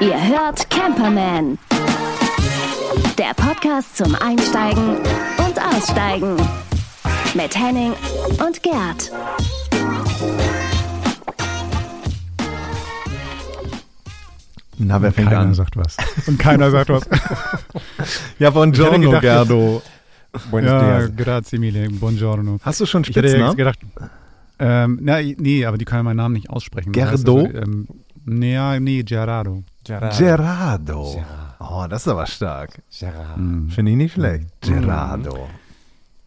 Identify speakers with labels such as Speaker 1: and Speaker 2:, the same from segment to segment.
Speaker 1: Ihr hört Camperman. Der Podcast zum Einsteigen und Aussteigen. Mit Henning und Gerd.
Speaker 2: Na, wer fängt
Speaker 3: keiner
Speaker 2: an?
Speaker 3: sagt was. Und keiner sagt was.
Speaker 2: Ja, buongiorno,
Speaker 3: gedacht,
Speaker 2: Gerdo.
Speaker 4: Buenos
Speaker 3: ja,
Speaker 4: dias.
Speaker 3: grazie mille, buongiorno.
Speaker 2: Hast du schon
Speaker 3: Ich hätte jetzt
Speaker 2: Spitznamen?
Speaker 3: gedacht, ähm, na, nee, aber die können meinen Namen nicht aussprechen. Das heißt
Speaker 2: Gerdo?
Speaker 3: Also, ähm, nee, ja, nee, Gerardo.
Speaker 4: Gerard.
Speaker 2: Gerardo.
Speaker 4: Gerard.
Speaker 2: Oh, das ist aber stark.
Speaker 4: Gerard.
Speaker 2: Finde ich nicht schlecht.
Speaker 3: Hm.
Speaker 2: Gerardo.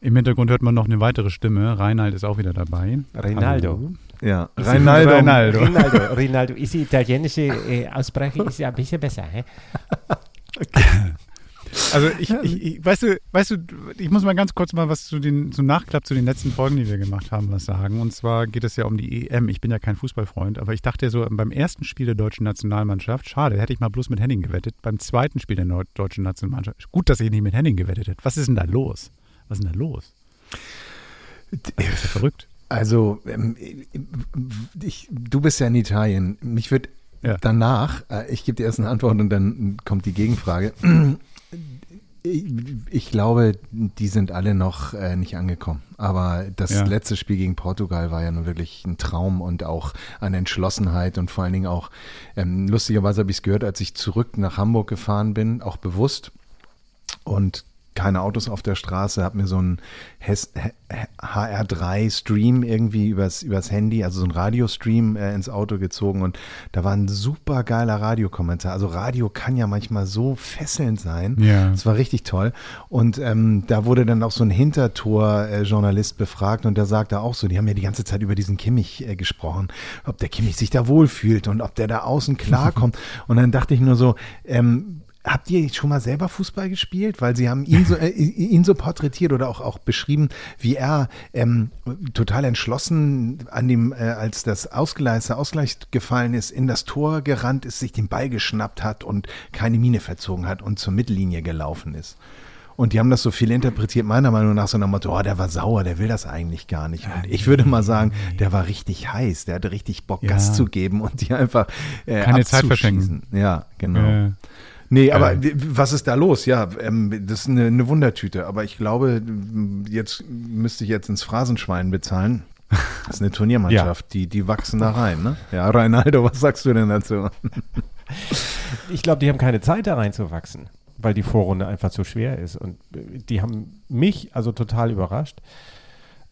Speaker 3: Im Hintergrund hört man noch eine weitere Stimme. Reinhard ist auch wieder dabei.
Speaker 4: Rinaldo.
Speaker 3: Hallo.
Speaker 2: Ja. Reinaldo.
Speaker 3: Reinaldo.
Speaker 4: Rinaldo, Rinaldo. Ist die italienische äh, Aussprache ist ja ein bisschen besser. Hä?
Speaker 3: Also ich, ich, ich, weißt du, weißt du, ich muss mal ganz kurz mal was zu den, zum Nachklapp zu den letzten Folgen, die wir gemacht haben, was sagen. Und zwar geht es ja um die EM. Ich bin ja kein Fußballfreund, aber ich dachte so beim ersten Spiel der deutschen Nationalmannschaft, schade, hätte ich mal bloß mit Henning gewettet. Beim zweiten Spiel der deutschen Nationalmannschaft, gut, dass ich nicht mit Henning gewettet hätte. Was ist denn da los? Was ist denn da los? Das ist ja verrückt.
Speaker 2: Also, ähm, ich, du bist ja in Italien. Mich wird
Speaker 3: Ja.
Speaker 2: danach, äh, ich gebe dir erst eine Antwort und dann kommt die Gegenfrage. Ich, glaube, die sind alle noch äh, nicht angekommen. Aber das
Speaker 3: Ja.
Speaker 2: letzte Spiel gegen Portugal war ja nun wirklich ein Traum und auch an Entschlossenheit und vor allen Dingen auch, ähm, lustigerweise habe ich es gehört, als ich zurück nach Hamburg gefahren bin, auch bewusst und keine Autos auf der Straße, habe mir so einen Hes- HR3-Stream irgendwie übers, übers Handy, also so ein Radiostream äh, ins Auto gezogen und da war ein super geiler Radiokommentar. Also Radio kann ja manchmal so fesselnd sein.
Speaker 3: Ja.
Speaker 2: Das war richtig toll. Und ähm, da wurde dann auch so ein Hintertor-Journalist befragt und der sagte auch so, die haben ja die ganze Zeit über diesen Kimmich äh, gesprochen, ob der Kimmich sich da wohlfühlt und ob der da außen klarkommt. und dann dachte ich nur so, ähm, Habt ihr schon mal selber Fußball gespielt? Weil sie haben ihn so, äh, ihn so porträtiert oder auch, auch beschrieben, wie er ähm, total entschlossen an dem, äh, als das Ausgleich, der Ausgleich gefallen ist, in das Tor gerannt ist, sich den Ball geschnappt hat und keine Miene verzogen hat und zur Mittellinie gelaufen ist. Und die haben das so viel interpretiert, meiner Meinung nach, so nach dem Motto, oh, der war sauer, der will das eigentlich gar nicht. Und ich würde mal sagen, der war richtig heiß, der hatte richtig Bock,
Speaker 3: Ja.
Speaker 2: Gas zu geben und die einfach äh,
Speaker 3: Keine Zeit verschenken.
Speaker 2: Ja, genau.
Speaker 3: Äh,
Speaker 2: Nee, aber
Speaker 3: Äh.
Speaker 2: w- was ist da los? Ja, ähm, das ist eine, eine Wundertüte. Aber ich glaube, jetzt müsste ich jetzt ins Phrasenschwein bezahlen. Das ist eine Turniermannschaft, die, die wachsen da rein, ne? Ja, Reinaldo, was sagst du denn dazu?
Speaker 4: Ich glaube, die haben keine Zeit da reinzuwachsen, weil die Vorrunde einfach zu schwer ist. Und äh, die haben mich also total überrascht.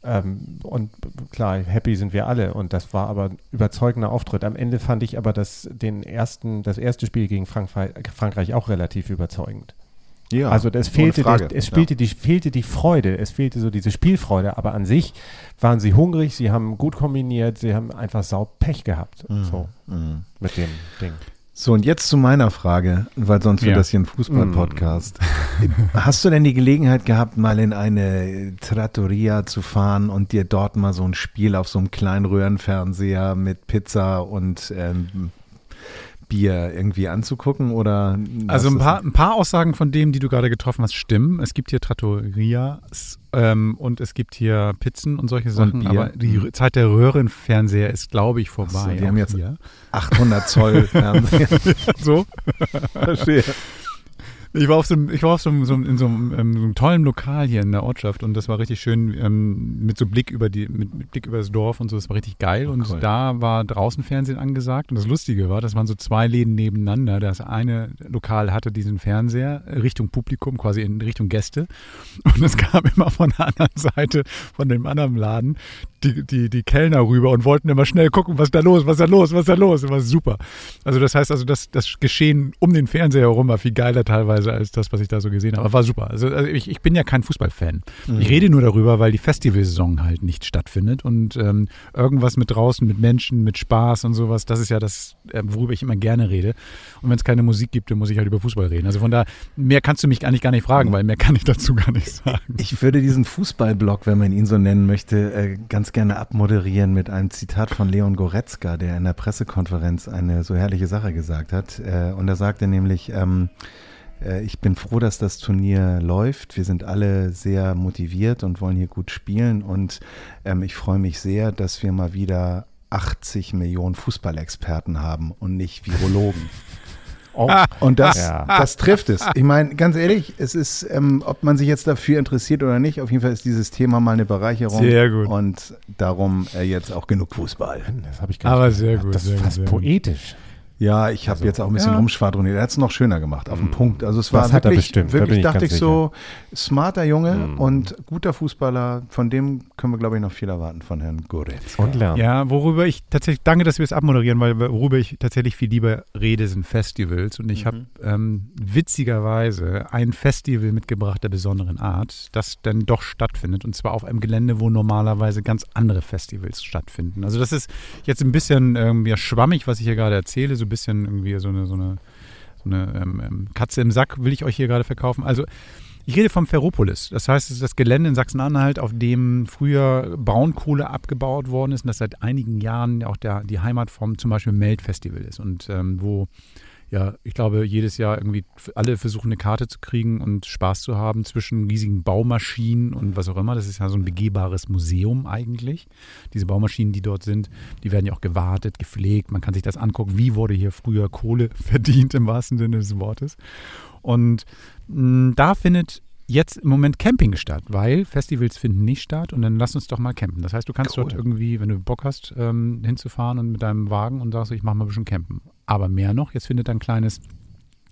Speaker 4: Ähm, und klar, happy sind wir alle. Und das war aber ein überzeugender Auftritt. Am Ende fand ich aber das, den ersten, das erste Spiel gegen Frankreich, Frankreich auch relativ überzeugend.
Speaker 2: Ja,
Speaker 4: also es fehlte,
Speaker 2: Frage.
Speaker 4: es spielte die, fehlte die Freude, es fehlte so diese Spielfreude, aber an sich waren sie hungrig, sie haben gut kombiniert, sie haben einfach sau Pech gehabt. So
Speaker 2: Mhm.
Speaker 4: mit dem Ding.
Speaker 2: So, und jetzt zu meiner Frage, weil sonst wird
Speaker 3: Ja.
Speaker 2: das hier ein Fußball-Podcast. Hast du denn die Gelegenheit gehabt, mal in eine Trattoria zu fahren und dir dort mal so ein Spiel auf so einem kleinen Röhrenfernseher mit Pizza und ähm, Bier irgendwie anzugucken? Oder
Speaker 3: Also ein paar, ein paar Aussagen von dem, die du gerade getroffen hast, stimmen. Es gibt hier Trattorias ähm, und es gibt hier Pizzen und solche Sachen.
Speaker 2: Bier.
Speaker 3: aber die Rö- Zeit der Röhrenfernseher ist, glaube ich, vorbei.
Speaker 2: So, die haben jetzt-
Speaker 3: hier.
Speaker 2: 800 Zoll Fernseher.
Speaker 3: so.
Speaker 2: Verstehe.
Speaker 3: Ich war auf so einem, ich war auf so einem, so einem, in so einem, ähm, so einem tollen Lokal hier in der Ortschaft und das war richtig schön ähm, mit so Blick über die, mit, mit Blick über das Dorf und so. Das war richtig geil und
Speaker 2: cool.
Speaker 3: da war draußen Fernsehen angesagt und das Lustige war, das waren so zwei Läden nebeneinander. Das eine Lokal hatte diesen Fernseher Richtung Publikum, quasi in Richtung Gäste und es kam immer von der anderen Seite, von dem anderen Laden, die, die, die Kellner rüber und wollten immer schnell gucken, was ist da los, was ist da los, was ist da los. Das war super. Also das heißt also, das, das Geschehen um den Fernseher herum war viel geiler teilweise als das, was ich da so gesehen habe. Aber war super. Also, also ich, ich bin ja kein Fußballfan. Ich rede nur darüber, weil die Festivalsaison halt nicht stattfindet und ähm, irgendwas mit draußen, mit Menschen, mit Spaß und sowas, das ist ja das, äh, worüber ich immer gerne rede. Und wenn es keine Musik gibt, dann muss ich halt über Fußball reden. Also von da, mehr kannst du mich eigentlich gar nicht fragen, weil mehr kann ich dazu gar nicht sagen.
Speaker 2: Ich würde diesen Fußballblock, wenn man ihn so nennen möchte, äh, ganz gerne abmoderieren mit einem Zitat von Leon Goretzka, der in der Pressekonferenz eine so herrliche Sache gesagt hat. Äh, Und er sagte nämlich, ähm, äh, ich bin froh, dass das Turnier läuft. Wir sind alle sehr motiviert und wollen hier gut spielen. Und ähm, ich freue mich sehr, dass wir mal wieder 80 Millionen Fußballexperten haben und nicht Virologen.
Speaker 4: Oh,
Speaker 2: Und das,
Speaker 4: Ja.
Speaker 2: das trifft es. Ich meine, ganz ehrlich, es ist, ähm, ob man sich jetzt dafür interessiert oder nicht, auf jeden Fall ist dieses Thema mal eine Bereicherung.
Speaker 3: Sehr gut.
Speaker 2: Und darum äh, jetzt auch genug Fußball.
Speaker 4: das habe ich gar
Speaker 3: Aber
Speaker 4: nicht
Speaker 3: sehr
Speaker 4: gedacht.
Speaker 3: gut,
Speaker 4: Das ist
Speaker 3: sehr
Speaker 4: fast
Speaker 3: sehr gut.
Speaker 4: poetisch.
Speaker 2: Ja, ich habe jetzt auch ein bisschen
Speaker 3: ja.
Speaker 2: rumschwadroniert. Er hat es noch schöner gemacht, auf den Punkt. Also es war
Speaker 4: Das hat er
Speaker 2: wirklich,
Speaker 4: da
Speaker 2: wirklich
Speaker 4: ich
Speaker 2: dachte ich so, smarter Junge und guter Fußballer. Von dem können wir, glaube ich, noch viel erwarten von Herrn Goretzka.
Speaker 4: Und lernen.
Speaker 3: Ja, worüber ich tatsächlich, danke, dass wir es abmoderieren, weil worüber ich tatsächlich viel lieber rede, sind Festivals. Und ich habe ähm, witzigerweise ein Festival mitgebracht der besonderen Art, das dann doch stattfindet. Und zwar auf einem Gelände, wo normalerweise ganz andere Festivals stattfinden. Also das ist jetzt ein bisschen ähm, ja, schwammig, was ich hier gerade erzähle, so ein bisschen irgendwie so eine, so eine, so eine ähm, ähm, Katze im Sack will ich euch hier gerade verkaufen. Also ich rede vom Ferropolis. Das heißt, es ist das Gelände in Sachsen-Anhalt, auf dem früher Braunkohle abgebaut worden ist und das seit einigen Jahren auch der, die Heimat vom zum Beispiel Melt-Festival ist. Und ähm, wo, ja, ich glaube, jedes Jahr irgendwie alle versuchen, eine Karte zu kriegen und Spaß zu haben zwischen riesigen Baumaschinen und was auch immer. Das ist ja so ein begehbares Museum eigentlich. Diese Baumaschinen, die dort sind, die werden ja auch gewartet, gepflegt. Man kann sich das angucken, wie wurde hier früher Kohle verdient im wahrsten Sinne des Wortes. Und mh, da findet jetzt im Moment Camping statt, weil Festivals finden nicht statt und dann lass uns doch mal campen. Das heißt, du kannst
Speaker 2: Cool.
Speaker 3: dort irgendwie, wenn du Bock hast, ähm, hinzufahren und mit deinem Wagen und sagst, ich mache mal ein bisschen campen. Aber mehr noch, jetzt findet ein kleines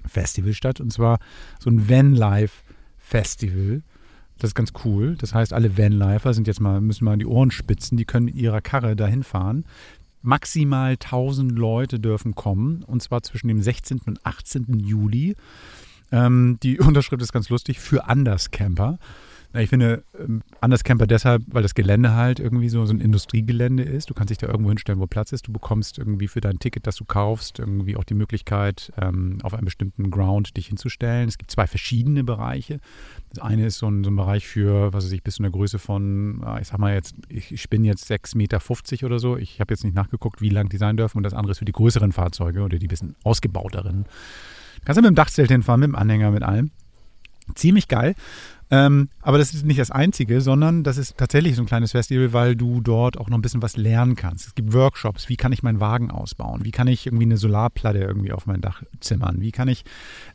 Speaker 3: Festival statt und zwar so ein Vanlife-Festival. Das ist ganz cool. Das heißt, alle Vanlifer sind jetzt mal, müssen mal die Ohren spitzen, die können mit ihrer Karre dahin fahren. Maximal 1000 Leute dürfen kommen und zwar zwischen dem 16. und 18. Juli. Ähm, die Unterschrift ist ganz lustig für Anderscamper. Ich finde ähm, Anderscamper deshalb, weil das Gelände halt irgendwie so, so ein Industriegelände ist. Du kannst dich da irgendwo hinstellen, wo Platz ist. Du bekommst irgendwie für dein Ticket, das du kaufst, irgendwie auch die Möglichkeit, ähm, auf einem bestimmten Ground dich hinzustellen. Es gibt zwei verschiedene Bereiche. Das eine ist so ein, so ein Bereich für, was weiß ich, bis zu einer Größe von, ah, ich sag mal jetzt, ich, bin jetzt 6,50 Meter oder so. Ich habe jetzt nicht nachgeguckt, wie lang die sein dürfen. Und das andere ist für die größeren Fahrzeuge oder die bisschen ausgebauteren. Kannst du mit dem Dachzelt hinfahren, mit dem Anhänger, mit allem. Ziemlich geil. Ähm, aber das ist nicht das Einzige, sondern das ist tatsächlich so ein kleines Festival, weil du dort auch noch ein bisschen was lernen kannst. Es gibt Workshops, wie kann ich meinen Wagen ausbauen? Wie kann ich irgendwie eine Solarplatte irgendwie auf mein Dach zimmern? Wie kann ich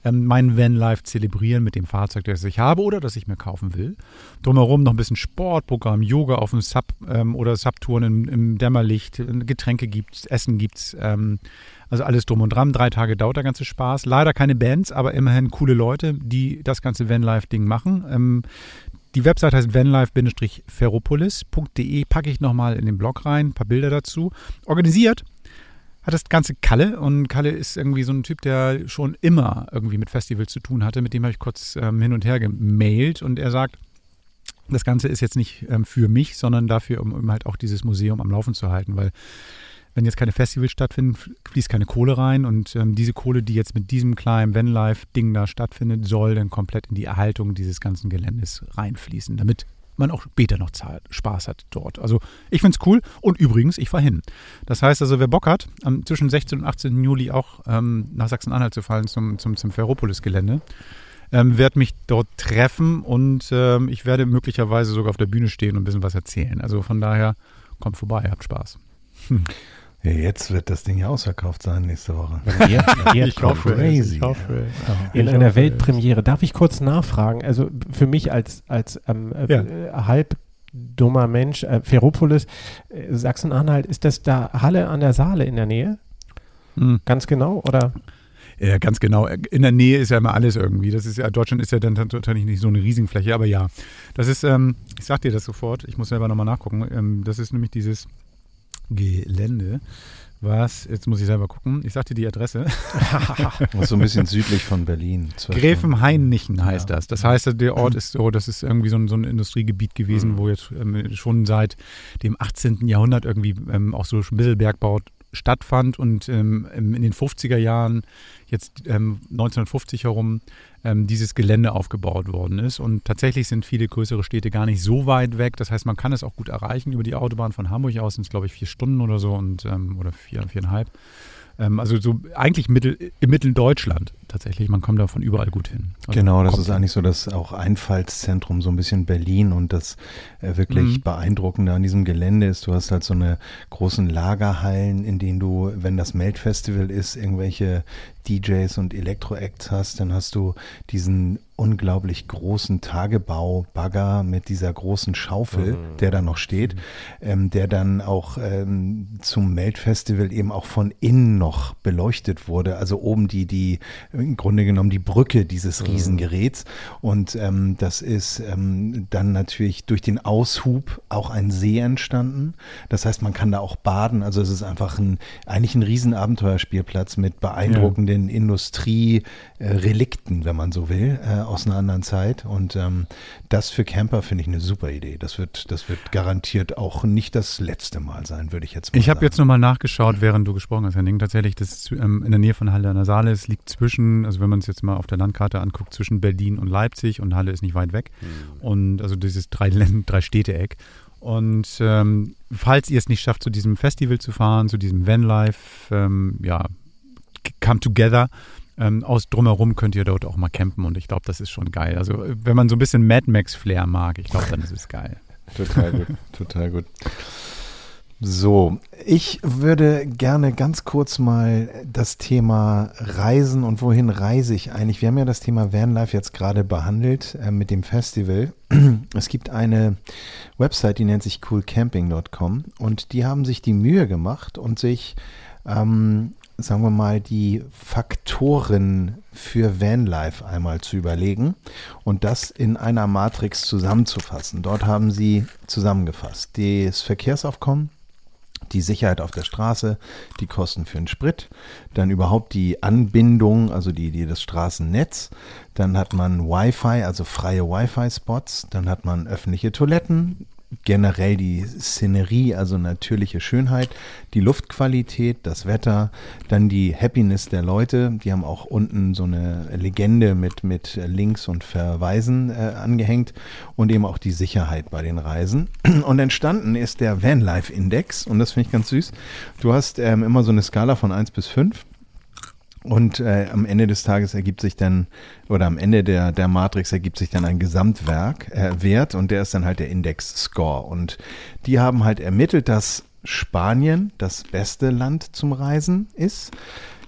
Speaker 3: ähm, meinen Vanlife zelebrieren mit dem Fahrzeug, das ich habe oder das ich mir kaufen will? Drumherum noch ein bisschen Sportprogramm, Yoga auf dem Sub ähm, oder Subtouren im, im Dämmerlicht, Getränke gibt's, Essen gibt's. Ähm, also alles drum und dran. Drei Tage dauert der ganze Spaß. Leider keine Bands, aber immerhin coole Leute, die das ganze Vanlife-Ding machen. Ähm, die Website heißt vanlife-ferropolis.de. Packe ich nochmal in den Blog rein, ein paar Bilder dazu. Organisiert hat das ganze Kalle und Kalle ist irgendwie so ein Typ, der schon immer irgendwie mit Festivals zu tun hatte. Mit dem habe ich kurz ähm, hin und her gemailt und er sagt, das Ganze ist jetzt nicht ähm, für mich, sondern dafür, um, um halt auch dieses Museum am Laufen zu halten, weil wenn jetzt keine Festivals stattfinden, fließt keine Kohle rein und ähm, diese Kohle, die jetzt mit diesem kleinen Vanlife-Ding da stattfindet, soll dann komplett in die Erhaltung dieses ganzen Geländes reinfließen, damit man auch später noch Zeit, Spaß hat dort. Also ich finde es cool und übrigens, ich fahre hin. Das heißt also, wer Bock hat, am, zwischen 16. und 18. Juli auch ähm, nach Sachsen-Anhalt zu fahren zum, zum, zum Ferropolis-Gelände, ähm, werde mich dort treffen und ähm, ich werde möglicherweise sogar auf der Bühne stehen und ein bisschen was erzählen. Also von daher, kommt vorbei, habt Spaß.
Speaker 2: Ja, jetzt wird das Ding ja ausverkauft sein nächste Woche.
Speaker 4: Ihr, ihr
Speaker 2: Ich hoffe, crazy.
Speaker 3: Ich hoffe.
Speaker 4: in
Speaker 3: Ich
Speaker 4: einer
Speaker 3: hoffe.
Speaker 4: Weltpremiere. Darf ich kurz nachfragen? Also für mich als, als ähm, äh,
Speaker 3: Ja.
Speaker 4: äh, halb dummer Mensch, äh, Ferropolis, äh, Sachsen-Anhalt, ist das da Halle an der Saale in der Nähe?
Speaker 3: Hm.
Speaker 4: Ganz genau? Oder?
Speaker 3: Ja, ganz genau. In der Nähe ist ja immer alles irgendwie. Das ist ja, Deutschland ist ja dann tatsächlich nicht so eine Riesenfläche, aber ja. Das ist, ähm, ich sag dir das sofort, ich muss selber nochmal nachgucken. Ähm, das ist nämlich dieses Gelände, was, jetzt muss ich selber gucken, ich sag dir die Adresse.
Speaker 2: So ein bisschen südlich von Berlin.
Speaker 3: Gräfenhainichen heißt
Speaker 2: Ja.
Speaker 3: das. Das heißt, der Ort ist so, das ist irgendwie so ein, so ein Industriegebiet gewesen, wo jetzt ähm, schon seit dem 18. Jahrhundert irgendwie ähm, auch so ein bisschen Bergbau stattfand und ähm, in den 50er Jahren, jetzt ähm, 1950 herum, ähm, dieses Gelände aufgebaut worden ist. Und tatsächlich sind viele größere Städte gar nicht so weit weg. Das heißt, man kann es auch gut erreichen über die Autobahn von Hamburg aus, sind es glaube ich vier Stunden oder so und ähm, oder vier, viereinhalb. Ähm, also so eigentlich Mittel, im Mitteldeutschland tatsächlich. Man kommt da von überall gut hin. Also
Speaker 2: genau, das ist
Speaker 3: hin.
Speaker 2: eigentlich so das auch Einfallszentrum, so ein bisschen Berlin und das äh, wirklich
Speaker 3: Mhm.
Speaker 2: beeindruckende an diesem Gelände ist, du hast halt so eine großen Lagerhallen, in denen du, wenn das Melt-Festival ist, irgendwelche DJs und Elektro-Acts hast, dann hast du diesen unglaublich großen Tagebau-Bagger mit dieser großen Schaufel, der da noch steht, ähm, der dann auch ähm, zum Melt-Festival eben auch von innen noch beleuchtet wurde. Also oben die, die im Grunde genommen die Brücke dieses Riesengeräts. Und ähm, das ist ähm, dann natürlich durch den Aushub auch ein See entstanden. Das heißt, man kann da auch baden. Also es ist einfach ein, eigentlich ein Riesenabenteuerspielplatz mit beeindruckenden Industrie-Relikten, wenn man so will, äh, aus einer anderen Zeit. Und ähm, das für Camper finde ich eine super Idee. Das wird, das wird garantiert auch nicht das letzte Mal sein, würde ich jetzt mal
Speaker 3: Ich habe
Speaker 2: sagen.
Speaker 3: jetzt nochmal nachgeschaut, während du gesprochen hast, Henning. Tatsächlich, das ist ähm, in der Nähe von Halle an der Saale. Es liegt zwischen, also wenn man es jetzt mal auf der Landkarte anguckt, zwischen Berlin und Leipzig und Halle ist nicht weit weg. Und also dieses drei, drei Städte-Eck. Und ähm, falls ihr es nicht schafft, zu diesem Festival zu fahren, zu diesem Vanlife, ähm, ja, Come Together, ähm, aus drumherum könnt ihr dort auch mal campen und ich glaube, das ist schon geil. Also äh, wenn man so ein bisschen Mad Max Flair mag, ich glaube, dann ist es geil.
Speaker 2: Total gut, total gut. So, ich würde gerne ganz kurz mal das Thema Reisen und wohin reise ich eigentlich. Wir haben ja das Thema Vanlife jetzt gerade behandelt äh, mit dem Festival. Es gibt eine Website, die nennt sich coolcamping.com und die haben sich die Mühe gemacht und sich, ähm, sagen wir mal, die Faktoren für Vanlife einmal zu überlegen und das in einer Matrix zusammenzufassen. Dort haben sie zusammengefasst das Verkehrsaufkommen, die Sicherheit auf der Straße, die Kosten für den Sprit, dann überhaupt die Anbindung, also die, die das Straßennetz, dann hat man Wi-Fi, also freie Wi-Fi-Spots, dann hat man öffentliche Toiletten, generell die Szenerie, also natürliche Schönheit, die Luftqualität, das Wetter, dann die Happiness der Leute. Die haben auch unten so eine Legende mit, mit Links und Verweisen äh, angehängt und eben auch die Sicherheit bei den Reisen. Und entstanden ist der Vanlife Index und das finde ich ganz süß. Du hast ähm, immer so eine Skala von 1 bis 5. Und äh, am Ende des Tages ergibt sich dann, oder am Ende der, der Matrix ergibt sich dann ein Gesamtwerk, äh, Wert und der ist dann halt der Index-Score. Und die haben halt ermittelt, dass Spanien das beste Land zum Reisen ist,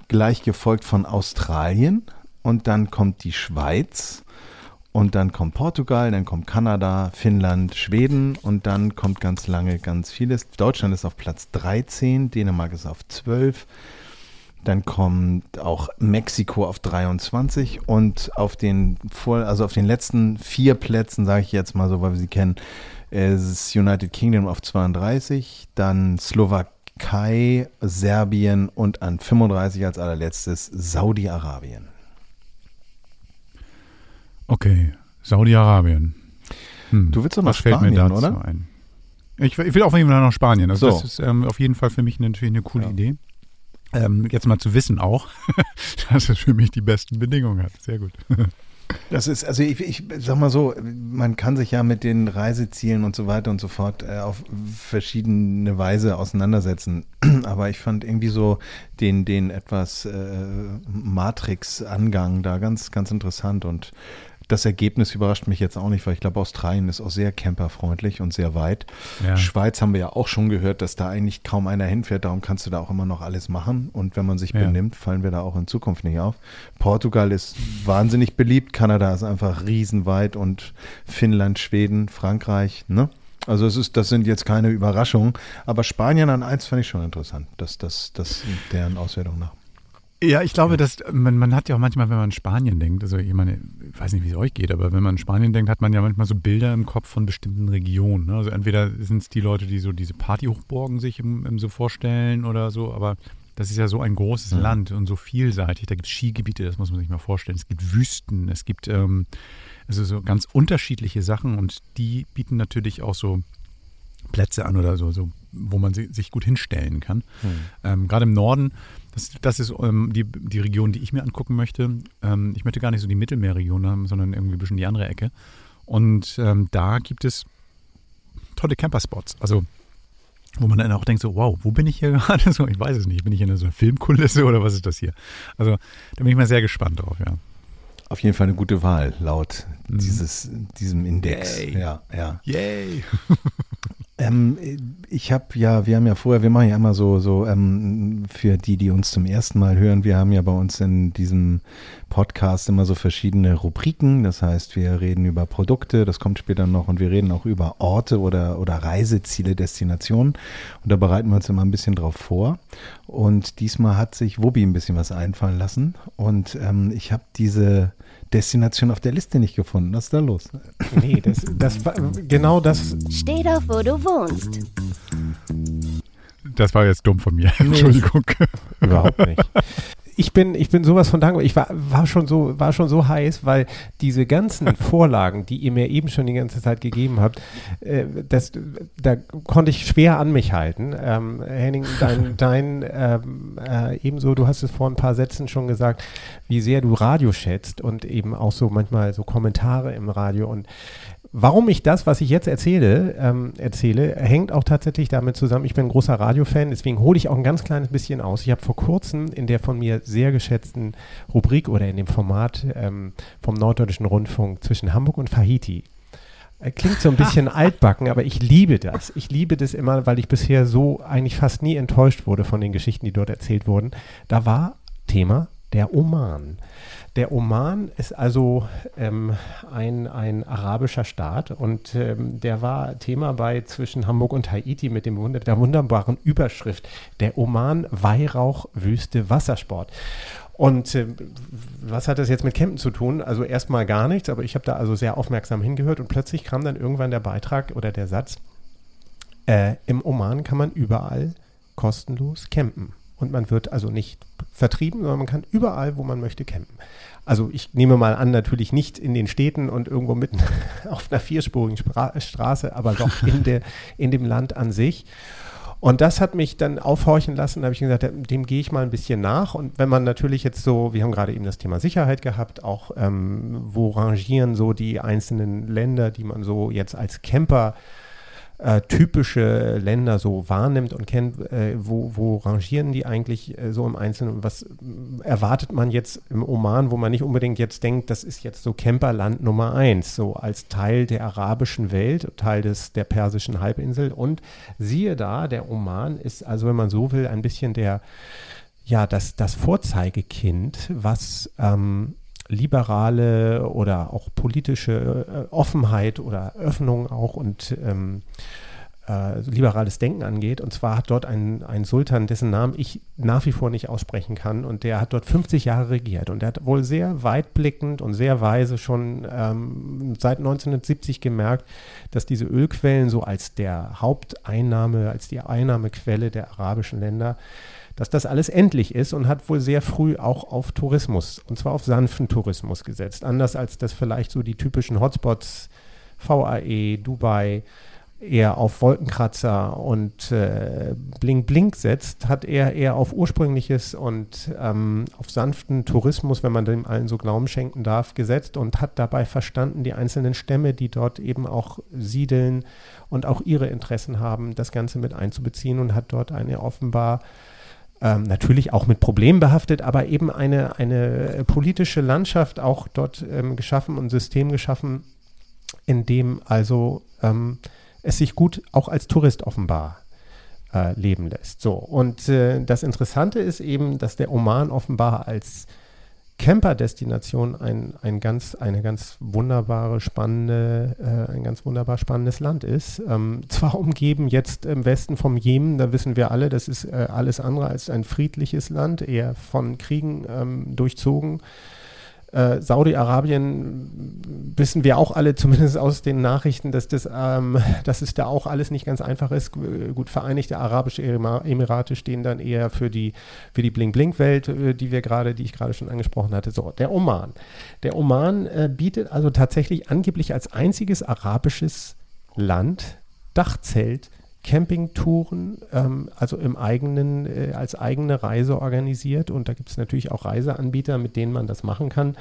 Speaker 2: gleich gefolgt von Australien und dann kommt die Schweiz und dann kommt Portugal, dann kommt Kanada, Finnland, Schweden und dann kommt ganz lange ganz vieles. Deutschland ist auf Platz 13, Dänemark ist auf 12. Dann kommt auch Mexiko auf 23 und auf den vor, also auf den letzten vier Plätzen, sage ich jetzt mal so, weil wir sie kennen, ist United Kingdom auf 32, dann Slowakei, Serbien und an 35 als allerletztes Saudi-Arabien.
Speaker 3: Okay, Saudi-Arabien. Hm.
Speaker 2: Du willst doch nach
Speaker 3: Was fällt mir
Speaker 2: Spanien,
Speaker 3: dazu
Speaker 2: oder?
Speaker 3: ein? Ich, ich will auf jeden Fall nach Spanien. Also
Speaker 2: So.
Speaker 3: das ist ähm, auf jeden Fall für mich natürlich eine coole
Speaker 2: Ja.
Speaker 3: Idee. Ähm, jetzt mal zu wissen auch, dass es für mich die besten Bedingungen hat. Sehr gut.
Speaker 2: Das ist, also ich, ich sag mal so, man kann sich ja mit den Reisezielen und so weiter und so fort äh, auf verschiedene Weise auseinandersetzen. Aber ich fand irgendwie so den, den etwas äh, Matrix-Angang da ganz, ganz interessant und das Ergebnis überrascht mich jetzt auch nicht, weil ich glaube, Australien ist auch sehr camperfreundlich und sehr weit.
Speaker 3: Ja.
Speaker 2: Schweiz haben wir ja auch schon gehört, dass da eigentlich kaum einer hinfährt, darum kannst du da auch immer noch alles machen. Und wenn man sich
Speaker 3: Ja.
Speaker 2: benimmt, fallen wir da auch in Zukunft nicht auf. Portugal ist wahnsinnig beliebt, Kanada ist einfach riesenweit und Finnland, Schweden, Frankreich, ne? Also es ist, das sind jetzt keine Überraschungen, aber Spanien an eins fand ich schon interessant, dass das, das deren Auswertung nach.
Speaker 3: Ja, ich glaube, dass man, man hat ja auch manchmal, wenn man an Spanien denkt, also ich meine, ich weiß nicht, wie es euch geht, aber wenn man an Spanien denkt, hat man ja manchmal so Bilder im Kopf von bestimmten Regionen. Ne? Also entweder sind es die Leute, die so diese Partyhochburgen sich im, im so vorstellen oder so, aber das ist ja so ein großes Land und so vielseitig. Da gibt es Skigebiete, das muss man sich mal vorstellen. Es gibt Wüsten, es gibt ähm, also so ganz unterschiedliche Sachen und die bieten natürlich auch so Plätze an oder so, so wo man si- sich gut hinstellen kann. Ähm, Gerade im Norden Das, das ist ähm, die, die Region, die ich mir angucken möchte. Ähm, ich möchte gar nicht so die Mittelmeerregion haben, sondern irgendwie ein bisschen die andere Ecke. Und ähm, da gibt es tolle Camperspots. Also wo man dann auch denkt, so, wow, wo bin ich hier gerade? So, ich weiß es nicht. Bin ich in so einer Filmkulisse oder was ist das hier? Also da bin ich mal sehr gespannt drauf, ja.
Speaker 2: Auf jeden Fall eine gute Wahl, laut mhm. dieses, diesem Index.
Speaker 3: Yay.
Speaker 2: Ja, ja.
Speaker 3: Yay!
Speaker 2: Ähm, ich habe ja, wir haben ja vorher, wir machen ja immer so, so ähm, für die, die uns zum ersten Mal hören, wir haben ja bei uns in diesem Podcast immer so verschiedene Rubriken. Das heißt, wir reden über Produkte, das kommt später noch, und wir reden auch über Orte oder, oder Reiseziele, Destinationen. Und da bereiten wir uns immer ein bisschen drauf vor. Und diesmal hat sich Wubbi ein bisschen was einfallen lassen. Und ähm, ich habe diese Destination auf der Liste nicht gefunden. Was ist da los?
Speaker 4: Nee, das, das war genau das.
Speaker 1: Steh doch, wo du wohnst.
Speaker 3: Das war jetzt dumm von mir. Entschuldigung.
Speaker 4: Überhaupt nicht. Ich bin, ich bin sowas von dankbar. Ich war, war, schon so, war schon so heiß, weil diese ganzen Vorlagen, die ihr mir eben schon die ganze Zeit gegeben habt, äh, das, da konnte ich schwer an mich halten. Ähm, Henning, dein, dein ähm, äh, ebenso, du hast es vor ein paar Sätzen schon gesagt, wie sehr du Radio schätzt und eben auch so manchmal so Kommentare im Radio und Warum ich das, was ich jetzt erzähle, ähm, erzähle, hängt auch tatsächlich damit zusammen. Ich bin ein großer Radiofan, deswegen hole ich auch ein ganz kleines bisschen aus. Ich habe vor kurzem in der von mir sehr geschätzten Rubrik oder in dem Format ähm, vom Norddeutschen Rundfunk zwischen Hamburg und Fahiti äh, Klingt so ein bisschen altbacken, aber ich liebe das. Ich liebe das immer, weil ich bisher so eigentlich fast nie enttäuscht wurde von den Geschichten, die dort erzählt wurden. Da war Thema der Oman. Der Oman ist also ähm, ein, ein arabischer Staat und ähm, der war Thema bei zwischen Hamburg und Haiti mit dem der wunderbaren Überschrift Der Oman Weihrauch Wüste Wassersport. Und äh, was hat das jetzt mit Campen zu tun? Also erstmal gar nichts, aber ich habe da also sehr aufmerksam hingehört und plötzlich kam dann irgendwann der Beitrag oder der Satz, äh, im Oman kann man überall kostenlos campen. Und man wird also nicht vertrieben, sondern man kann überall, wo man möchte, campen. Also ich nehme mal an, natürlich nicht in den Städten und irgendwo mitten auf einer vierspurigen Spra Straße, aber doch in, der, in dem Land an sich. Und das hat mich dann aufhorchen lassen. Da habe ich gesagt, dem gehe ich mal ein bisschen nach. Und wenn man natürlich jetzt so, wir haben gerade eben das Thema Sicherheit gehabt, auch ähm, wo rangieren so die einzelnen Länder, die man so jetzt als Camper äh, typische Länder so wahrnimmt und kennt, äh, wo, wo rangieren die eigentlich äh, so im Einzelnen? Was erwartet man jetzt im Oman, wo man nicht unbedingt jetzt denkt, das ist jetzt so Camperland Nummer eins, so als Teil der arabischen Welt, Teil des, der persischen Halbinsel. Und siehe da, der Oman ist also, wenn man so will, ein bisschen der, ja, das, das Vorzeigekind, was ähm, liberale oder auch politische äh, Offenheit oder Öffnung auch und ähm, äh, liberales Denken angeht. Und zwar hat dort ein, ein Sultan, dessen Namen ich nach wie vor nicht aussprechen kann. Und der hat dort 50 Jahre regiert. Und der hat wohl sehr weitblickend und sehr weise schon ähm, seit 1970 gemerkt, dass diese Ölquellen so als der Haupteinnahme, als die Einnahmequelle der arabischen Länder dass das alles endlich ist und hat wohl sehr früh auch auf Tourismus, und zwar auf sanften Tourismus gesetzt. Anders als das vielleicht so die typischen Hotspots VAE, Dubai, eher auf Wolkenkratzer und äh, Blink Blink setzt, hat er eher auf ursprüngliches und ähm, auf sanften Tourismus, wenn man dem allen so Glauben schenken darf, gesetzt und hat dabei verstanden, die einzelnen Stämme, die dort eben auch siedeln und auch ihre Interessen haben, das Ganze mit einzubeziehen und hat dort eine offenbar ähm, natürlich auch mit Problemen behaftet, aber eben eine, eine politische Landschaft auch dort ähm, geschaffen und System geschaffen, in dem also ähm, es sich gut auch als Tourist offenbar äh, leben lässt. So, und äh, das Interessante ist eben, dass der Oman offenbar als Camper-Destination ein, ein ganz, eine ganz wunderbare, spannende, äh, ein ganz wunderbar spannendes Land ist. Ähm, zwar umgeben jetzt im Westen vom Jemen, da wissen wir alle, das ist äh, alles andere als ein friedliches Land, eher von Kriegen ähm, durchzogen. Äh, Saudi-Arabien wissen wir auch alle, zumindest aus den Nachrichten, dass, das, ähm, dass es da auch alles nicht ganz einfach ist. Gut, Vereinigte Arabische Emirate stehen dann eher für die, für die Bling-Bling-Welt, äh, die wir gerade, die ich gerade schon angesprochen hatte. So, der Oman. Der Oman äh, bietet also tatsächlich angeblich als einziges arabisches Land Dachzelt Campingtouren, ähm, also im eigenen, äh, als eigene Reise organisiert. Und da gibt es natürlich auch Reiseanbieter, mit denen man das machen kann.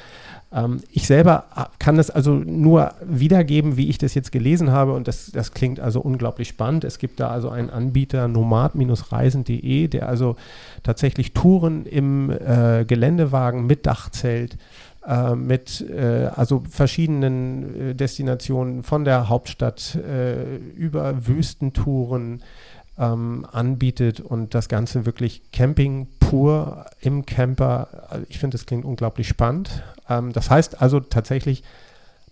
Speaker 4: Ähm, ich selber äh, kann das also nur wiedergeben, wie ich das jetzt gelesen habe. Und das, das klingt also unglaublich spannend. Es gibt da also einen Anbieter, nomad-reisen.de, der also tatsächlich Touren im äh, Geländewagen mit Dachzelt äh, mit äh, also verschiedenen äh, Destinationen von der Hauptstadt äh, über Wüstentouren ähm, anbietet und das Ganze wirklich Camping pur im Camper. Also ich finde, das klingt unglaublich spannend. Ähm, das heißt also tatsächlich,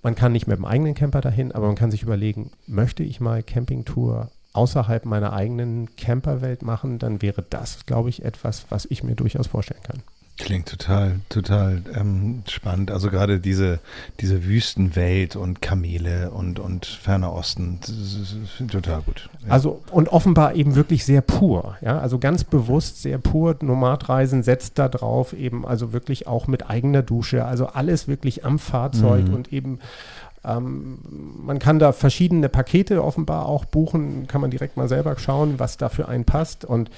Speaker 4: man kann nicht mit dem eigenen Camper dahin, aber man kann sich überlegen, möchte ich mal Campingtour außerhalb meiner eigenen Camperwelt machen, dann wäre das, glaube ich, etwas, was ich mir durchaus vorstellen kann.
Speaker 2: Klingt total, total ähm, spannend. Also gerade diese, diese Wüstenwelt und Kamele und, und Ferner Osten, total gut.
Speaker 4: Ja. Also und offenbar eben wirklich sehr pur. Ja, also ganz bewusst sehr pur. Nomadreisen setzt da drauf eben also wirklich auch mit eigener Dusche. Also alles wirklich am Fahrzeug mhm. und eben ähm, man kann da verschiedene Pakete offenbar auch buchen, kann man direkt mal selber schauen, was da für einen passt und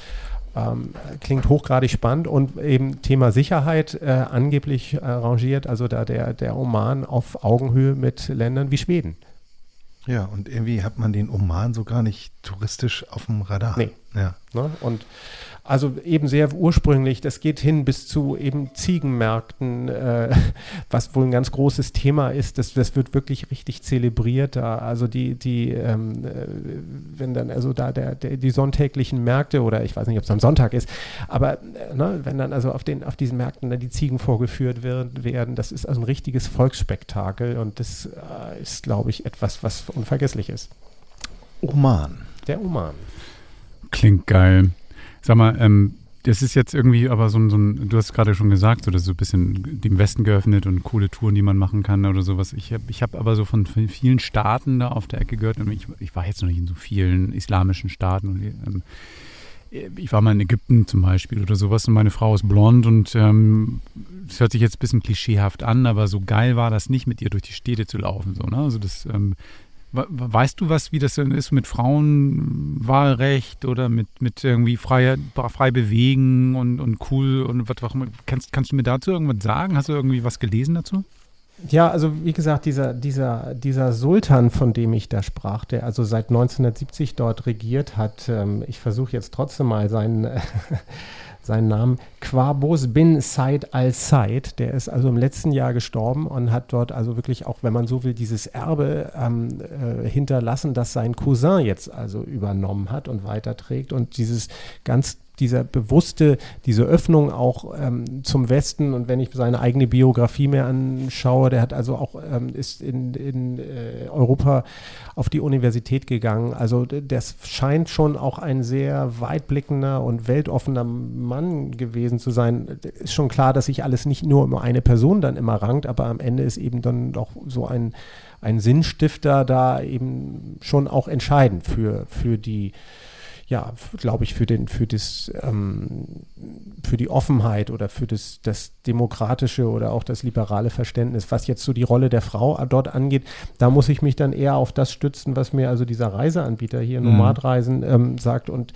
Speaker 4: ähm, klingt hochgradig spannend und eben Thema Sicherheit äh, angeblich äh, rangiert, also da der, der Oman auf Augenhöhe mit Ländern wie Schweden.
Speaker 2: Ja, und irgendwie hat man den Oman so gar nicht touristisch auf dem Radar.
Speaker 4: Nee.
Speaker 2: Ja.
Speaker 4: Ne? Und also eben sehr ursprünglich, das geht hin bis zu eben Ziegenmärkten, äh, was wohl ein ganz großes Thema ist. Das, das wird wirklich richtig zelebriert da. Also die, die, ähm, äh, wenn dann also da der, der, die sonntäglichen Märkte oder ich weiß nicht, ob es am Sonntag ist, aber äh, ne, wenn dann also auf den, auf diesen Märkten dann die Ziegen vorgeführt wird, werden, das ist also ein richtiges Volksspektakel und das äh, ist, glaube ich, etwas, was unvergesslich ist.
Speaker 2: Oman.
Speaker 4: Der Oman.
Speaker 3: Klingt geil. Sag mal, ähm, das ist jetzt irgendwie aber so ein, so ein du hast gerade schon gesagt, so das ist so ein bisschen dem Westen geöffnet und coole Touren, die man machen kann oder sowas. Ich habe ich hab aber so von vielen Staaten da auf der Ecke gehört und ich, ich war jetzt noch nicht in so vielen islamischen Staaten und ähm, ich war mal in Ägypten zum Beispiel oder sowas und meine Frau ist blond und ähm, hört sich jetzt ein bisschen klischeehaft an, aber so geil war das nicht, mit ihr durch die Städte zu laufen. So, ne? Also das ähm, Weißt du was, wie das denn ist mit Frauenwahlrecht oder mit, mit irgendwie frei, frei bewegen und, und cool und was auch immer? Kannst, kannst du mir dazu irgendwas sagen? Hast du irgendwie was gelesen dazu?
Speaker 4: Ja, also wie gesagt, dieser, dieser, dieser Sultan, von dem ich da sprach, der also seit 1970 dort regiert hat, ähm, ich versuche jetzt trotzdem mal seinen seinen Namen, Quabos bin Said al-Said. Der ist also im letzten Jahr gestorben und hat dort also wirklich auch, wenn man so will, dieses Erbe ähm, äh, hinterlassen, das sein Cousin jetzt also übernommen hat und weiterträgt und dieses ganz dieser bewusste, diese Öffnung auch ähm, zum Westen und wenn ich seine eigene Biografie mir anschaue, der hat also auch, ähm, ist in, in äh, Europa auf die Universität gegangen. Also das scheint schon auch ein sehr weitblickender und weltoffener Mann gewesen zu sein. Ist schon klar, dass sich alles nicht nur um eine Person dann immer rankt, aber am Ende ist eben dann doch so ein, ein Sinnstifter da eben schon auch entscheidend für, für die ja, glaube ich, für den, für das, ähm, für die Offenheit oder für das, das demokratische oder auch das liberale Verständnis, was jetzt so die Rolle der Frau dort angeht, da muss ich mich dann eher auf das stützen, was mir also dieser Reiseanbieter hier, mhm. Nomadreisen, ähm, sagt und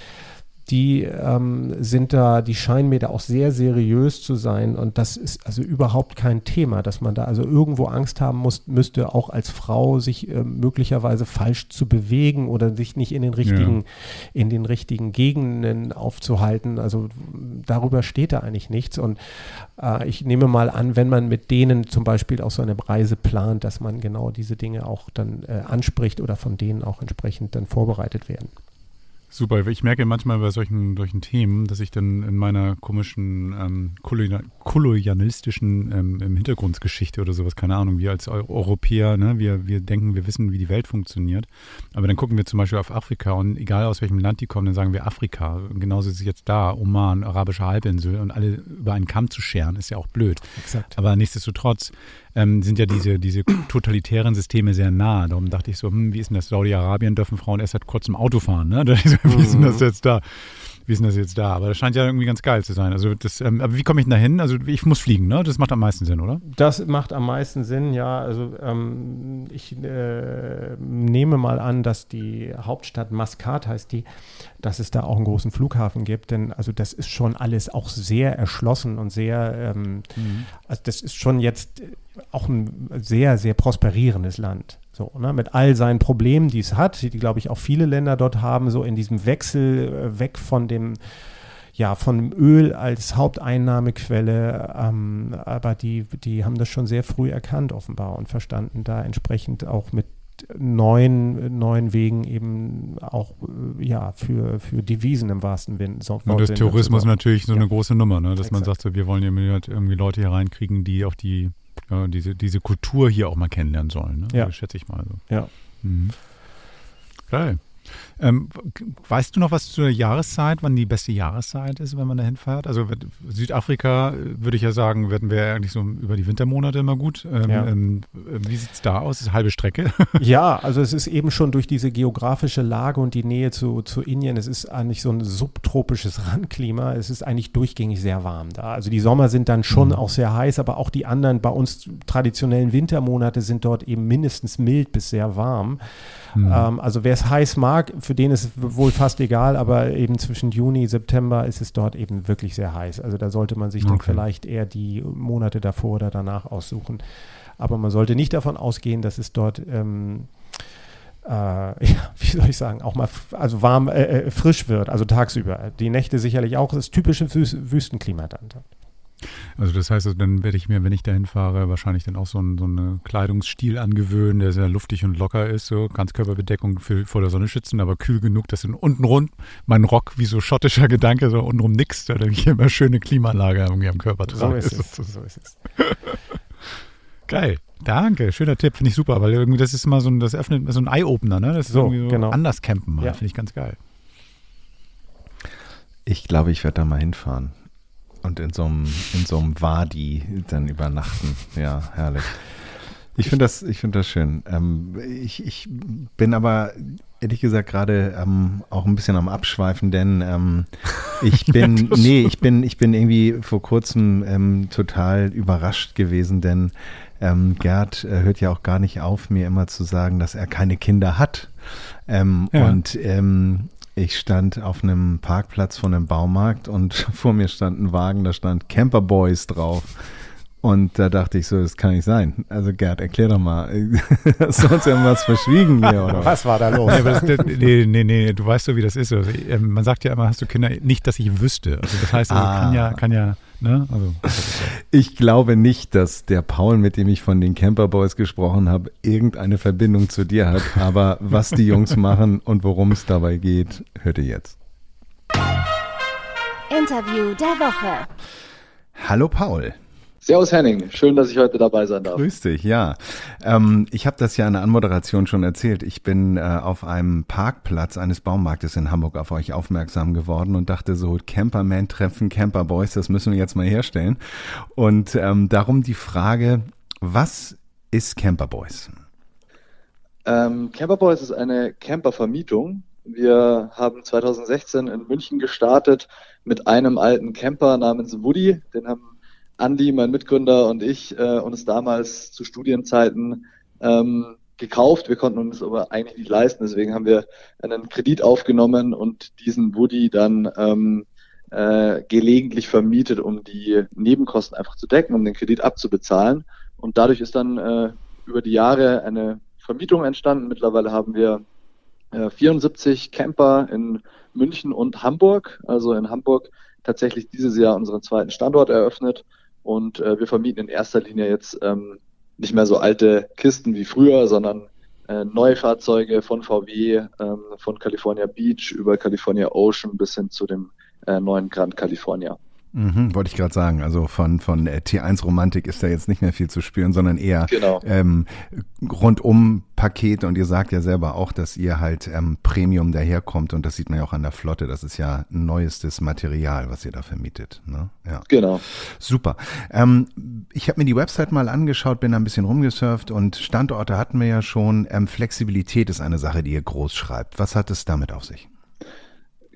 Speaker 4: die ähm, sind da, die scheinen mir da auch sehr seriös zu sein und das ist also überhaupt kein Thema, dass man da also irgendwo Angst haben muss, müsste auch als Frau sich äh, möglicherweise falsch zu bewegen oder sich nicht in den richtigen, ja. in den richtigen Gegenden aufzuhalten. Also darüber steht da eigentlich nichts und äh, ich nehme mal an, wenn man mit denen zum Beispiel auch so eine Reise plant, dass man genau diese Dinge auch dann äh, anspricht oder von denen auch entsprechend dann vorbereitet werden.
Speaker 3: Super, ich merke manchmal bei solchen, solchen Themen, dass ich dann in meiner komischen ähm, kolonialistischen ähm, Hintergrundgeschichte oder sowas, keine Ahnung, wir als Europäer, ne, wir, wir denken, wir wissen, wie die Welt funktioniert. Aber dann gucken wir zum Beispiel auf Afrika und egal aus welchem Land die kommen, dann sagen wir Afrika. Und genauso ist es jetzt da, Oman, arabische Halbinsel und alle über einen Kamm zu scheren, ist ja auch blöd.
Speaker 4: Exakt.
Speaker 3: Aber nichtsdestotrotz ähm, sind ja diese, diese totalitären Systeme sehr nah. Darum dachte ich so, hm, wie ist denn das? Saudi-Arabien dürfen Frauen erst seit kurzem Auto fahren, ne? wie ist denn das mhm. jetzt da? wie ist denn das jetzt da? Aber das scheint ja irgendwie ganz geil zu sein. Also das, ähm, aber wie komme ich denn da hin? Also ich muss fliegen, ne? Das macht am meisten Sinn, oder?
Speaker 4: Das macht am meisten Sinn, ja. Also ähm, ich äh, nehme mal an, dass die Hauptstadt Maskat heißt die, dass es da auch einen großen Flughafen gibt, denn also das ist schon alles auch sehr erschlossen und sehr, ähm, mhm. also das ist schon jetzt auch ein sehr, sehr prosperierendes Land. So, ne, mit all seinen Problemen, die es hat, die, glaube ich, auch viele Länder dort haben, so in diesem Wechsel äh, weg von dem, ja, von Öl als Haupteinnahmequelle. Ähm, aber die, die haben das schon sehr früh erkannt, offenbar, und verstanden, da entsprechend auch mit neuen, neuen Wegen eben auch äh, ja, für, für Devisen im wahrsten Sinne. So,
Speaker 3: und das Tourismus natürlich so ja. eine große Nummer, ne? dass Exakt. man sagt, so, wir wollen ja irgendwie Leute hier reinkriegen, die auch die ja, diese, diese Kultur hier auch mal kennenlernen sollen. Ne?
Speaker 4: Ja.
Speaker 3: Das schätze ich mal so.
Speaker 4: Ja. Mhm.
Speaker 3: Geil. Ähm, weißt du noch was zur Jahreszeit, wann die beste Jahreszeit ist, wenn man dahin fährt? Also Südafrika, äh, würde ich ja sagen, werden wir eigentlich so über die Wintermonate immer gut. Ähm, ja. ähm, wie sieht es da aus? Ist halbe Strecke?
Speaker 4: Ja, also es ist eben schon durch diese geografische Lage und die Nähe zu, zu Indien, es ist eigentlich so ein subtropisches Randklima. Es ist eigentlich durchgängig sehr warm da. Also die Sommer sind dann schon mhm. auch sehr heiß, aber auch die anderen bei uns traditionellen Wintermonate sind dort eben mindestens mild bis sehr warm. Mhm. Ähm, also wer es heiß mag, für den ist es wohl fast egal, aber eben zwischen Juni, September ist es dort eben wirklich sehr heiß. Also da sollte man sich okay. dann vielleicht eher die Monate davor oder danach aussuchen. Aber man sollte nicht davon ausgehen, dass es dort ähm, äh, ja, wie soll ich sagen, auch mal also warm, äh, äh, frisch wird, also tagsüber. Die Nächte sicherlich auch, das typische Wüstenklima dann.
Speaker 3: Also das heißt, also dann werde ich mir, wenn ich dahin fahre, wahrscheinlich dann auch so, ein, so einen Kleidungsstil angewöhnen, der sehr luftig und locker ist, so Ganzkörperbedeckung für, vor der Sonne schützen, aber kühl genug, dass unten rund mein Rock wie so schottischer Gedanke, so untenrum nix, da ich immer schöne Klimaanlage irgendwie am Körper
Speaker 4: trage. So ist es. So ist es.
Speaker 3: Geil. Danke, schöner Tipp, finde ich super, weil irgendwie das ist mal so ein, das öffnet so ein Eye-Opener, ne? Das ist so, irgendwie so genau. anders campen ja. finde ich ganz geil.
Speaker 2: Ich glaube, ich werde da mal hinfahren. Und in so einem, in so einem Wadi dann übernachten. Ja, herrlich. Ich finde das, ich finde das schön. Ähm, ich, ich bin aber ehrlich gesagt gerade ähm, auch ein bisschen am Abschweifen, denn ähm, ich bin, nee, ich bin, ich bin irgendwie vor kurzem ähm, total überrascht gewesen, denn ähm, Gerd äh, hört ja auch gar nicht auf, mir immer zu sagen, dass er keine Kinder hat. Ähm, ja. Und ähm, ich stand auf einem Parkplatz von einem Baumarkt und vor mir stand ein Wagen, da stand Camper Boys drauf. Und da dachte ich so, das kann nicht sein. Also Gerd, erklär doch mal, hast du uns irgendwas verschwiegen hier, oder?
Speaker 4: Was war da los?
Speaker 3: Nee, das, nee, nee, nee, du weißt so, wie das ist. Also, ähm, man sagt ja immer, hast du Kinder, nicht, dass ich wüsste. Also das heißt, also, ah. kann ja, kann ja Ne? Also,
Speaker 2: ich glaube nicht, dass der Paul, mit dem ich von den Camper Boys gesprochen habe, irgendeine Verbindung zu dir hat. Aber was die Jungs machen und worum es dabei geht, hört ihr jetzt.
Speaker 1: Interview der Woche.
Speaker 2: Hallo Paul.
Speaker 5: Servus Henning, schön, dass ich heute dabei sein darf.
Speaker 2: Grüß dich, ja. Ähm, ich habe das ja in der Anmoderation schon erzählt. Ich bin äh, auf einem Parkplatz eines Baumarktes in Hamburg auf euch aufmerksam geworden und dachte so, Camperman treffen Camper Boys, das müssen wir jetzt mal herstellen. Und ähm, darum die Frage, was ist Camper Boys?
Speaker 5: Ähm, Camper Boys ist eine Campervermietung. Wir haben 2016 in München gestartet mit einem alten Camper namens Woody. Den haben Andi, mein Mitgründer und ich äh, uns damals zu Studienzeiten ähm, gekauft. Wir konnten uns aber eigentlich nicht leisten, deswegen haben wir einen Kredit aufgenommen und diesen Woody dann ähm, äh, gelegentlich vermietet, um die Nebenkosten einfach zu decken, um den Kredit abzubezahlen. Und dadurch ist dann äh, über die Jahre eine Vermietung entstanden. Mittlerweile haben wir äh, 74 Camper in München und Hamburg. Also in Hamburg tatsächlich dieses Jahr unseren zweiten Standort eröffnet und äh, wir vermieten in erster Linie jetzt ähm, nicht mehr so alte Kisten wie früher, sondern äh, neue Fahrzeuge von VW, ähm, von California Beach über California Ocean bis hin zu dem äh, neuen Grand California.
Speaker 2: Mhm, wollte ich gerade sagen. Also von, von äh, T1-Romantik ist da jetzt nicht mehr viel zu spüren, sondern eher
Speaker 5: genau.
Speaker 2: ähm, rundum Pakete. Und ihr sagt ja selber auch, dass ihr halt ähm, Premium daherkommt. Und das sieht man ja auch an der Flotte. Das ist ja neuestes Material, was ihr da vermietet. Ne? Ja.
Speaker 5: Genau.
Speaker 2: Super. Ähm, ich habe mir die Website mal angeschaut, bin da ein bisschen rumgesurft und Standorte hatten wir ja schon. Ähm, Flexibilität ist eine Sache, die ihr groß schreibt. Was hat es damit auf sich?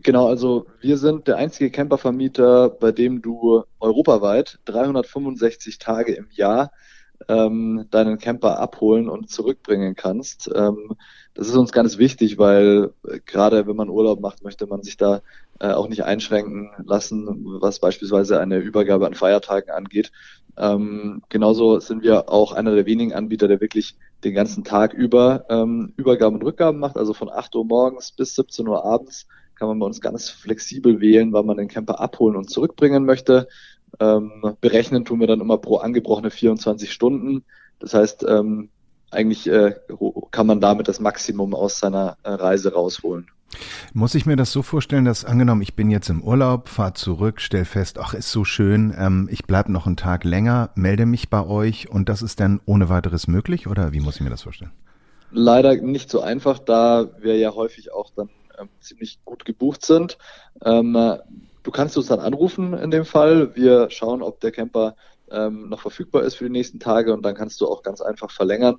Speaker 5: Genau, also wir sind der einzige Campervermieter, bei dem du europaweit 365 Tage im Jahr ähm, deinen Camper abholen und zurückbringen kannst. Ähm, das ist uns ganz wichtig, weil äh, gerade wenn man Urlaub macht, möchte man sich da äh, auch nicht einschränken lassen, was beispielsweise eine Übergabe an Feiertagen angeht. Ähm, genauso sind wir auch einer der wenigen Anbieter, der wirklich den ganzen Tag über ähm, Übergaben und Rückgaben macht, also von 8 Uhr morgens bis 17 Uhr abends kann man bei uns ganz flexibel wählen, wann man den Camper abholen und zurückbringen möchte. Ähm, berechnen tun wir dann immer pro angebrochene 24 Stunden. Das heißt, ähm, eigentlich äh, kann man damit das Maximum aus seiner äh, Reise rausholen.
Speaker 2: Muss ich mir das so vorstellen, dass angenommen, ich bin jetzt im Urlaub, fahre zurück, stell fest, ach, ist so schön, ähm, ich bleibe noch einen Tag länger, melde mich bei euch und das ist dann ohne weiteres möglich oder wie muss ich mir das vorstellen?
Speaker 5: Leider nicht so einfach, da wir ja häufig auch dann ähm, ziemlich gut gebucht sind. Ähm, Du kannst uns dann anrufen in dem Fall. Wir schauen, ob der Camper ähm, noch verfügbar ist für die nächsten Tage und dann kannst du auch ganz einfach verlängern.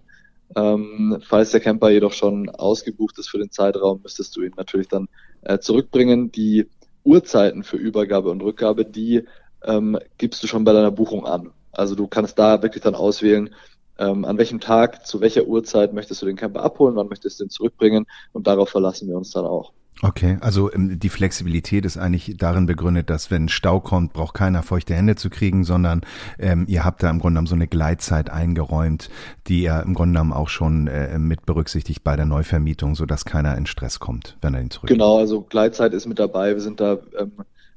Speaker 5: Ähm, falls der Camper jedoch schon ausgebucht ist für den Zeitraum, müsstest du ihn natürlich dann äh, zurückbringen. Die Uhrzeiten für Übergabe und Rückgabe, die ähm, gibst du schon bei deiner Buchung an. Also du kannst da wirklich dann auswählen, ähm, an welchem Tag, zu welcher Uhrzeit möchtest du den Camper abholen, wann möchtest du ihn zurückbringen und darauf verlassen wir uns dann auch.
Speaker 2: Okay, also ähm, die Flexibilität ist eigentlich darin begründet, dass wenn Stau kommt, braucht keiner feuchte Hände zu kriegen, sondern ähm, ihr habt da im Grunde genommen so eine Gleitzeit eingeräumt, die ihr im Grunde genommen auch schon äh, mit berücksichtigt bei der Neuvermietung, sodass keiner in Stress kommt, wenn er ihn zurück.
Speaker 5: Genau, also Gleitzeit ist mit dabei. Wir sind da ähm,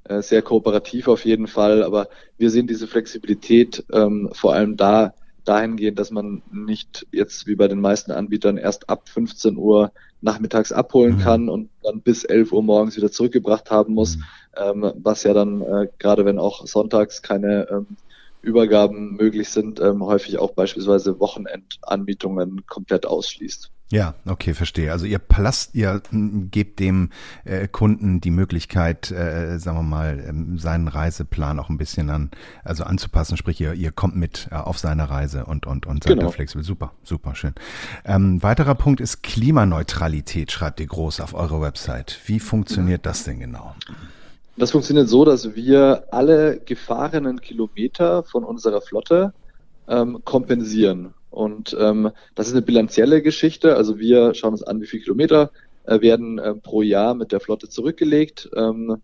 Speaker 5: äh, sehr kooperativ auf jeden Fall, aber wir sehen diese Flexibilität ähm, vor allem da dahingehend, dass man nicht jetzt wie bei den meisten Anbietern erst ab 15 Uhr nachmittags abholen mhm. kann und dann bis 11 Uhr morgens wieder zurückgebracht haben muss, mhm. ähm, was ja dann äh, gerade wenn auch sonntags keine ähm, Übergaben möglich sind, ähm, häufig auch beispielsweise Wochenendanmietungen komplett ausschließt.
Speaker 2: Ja, okay, verstehe. Also ihr Palast, ihr gebt dem äh, Kunden die Möglichkeit, äh, sagen wir mal, ähm, seinen Reiseplan auch ein bisschen an, also anzupassen. Sprich, ihr, ihr kommt mit äh, auf seine Reise und und und seid genau. da flexibel. Super, super schön. Ähm, weiterer Punkt ist Klimaneutralität. Schreibt ihr groß auf eurer Website. Wie funktioniert das denn genau?
Speaker 5: Das funktioniert so, dass wir alle gefahrenen Kilometer von unserer Flotte ähm, kompensieren. Und ähm, das ist eine bilanzielle Geschichte. Also wir schauen uns an, wie viele Kilometer äh, werden äh, pro Jahr mit der Flotte zurückgelegt, ähm,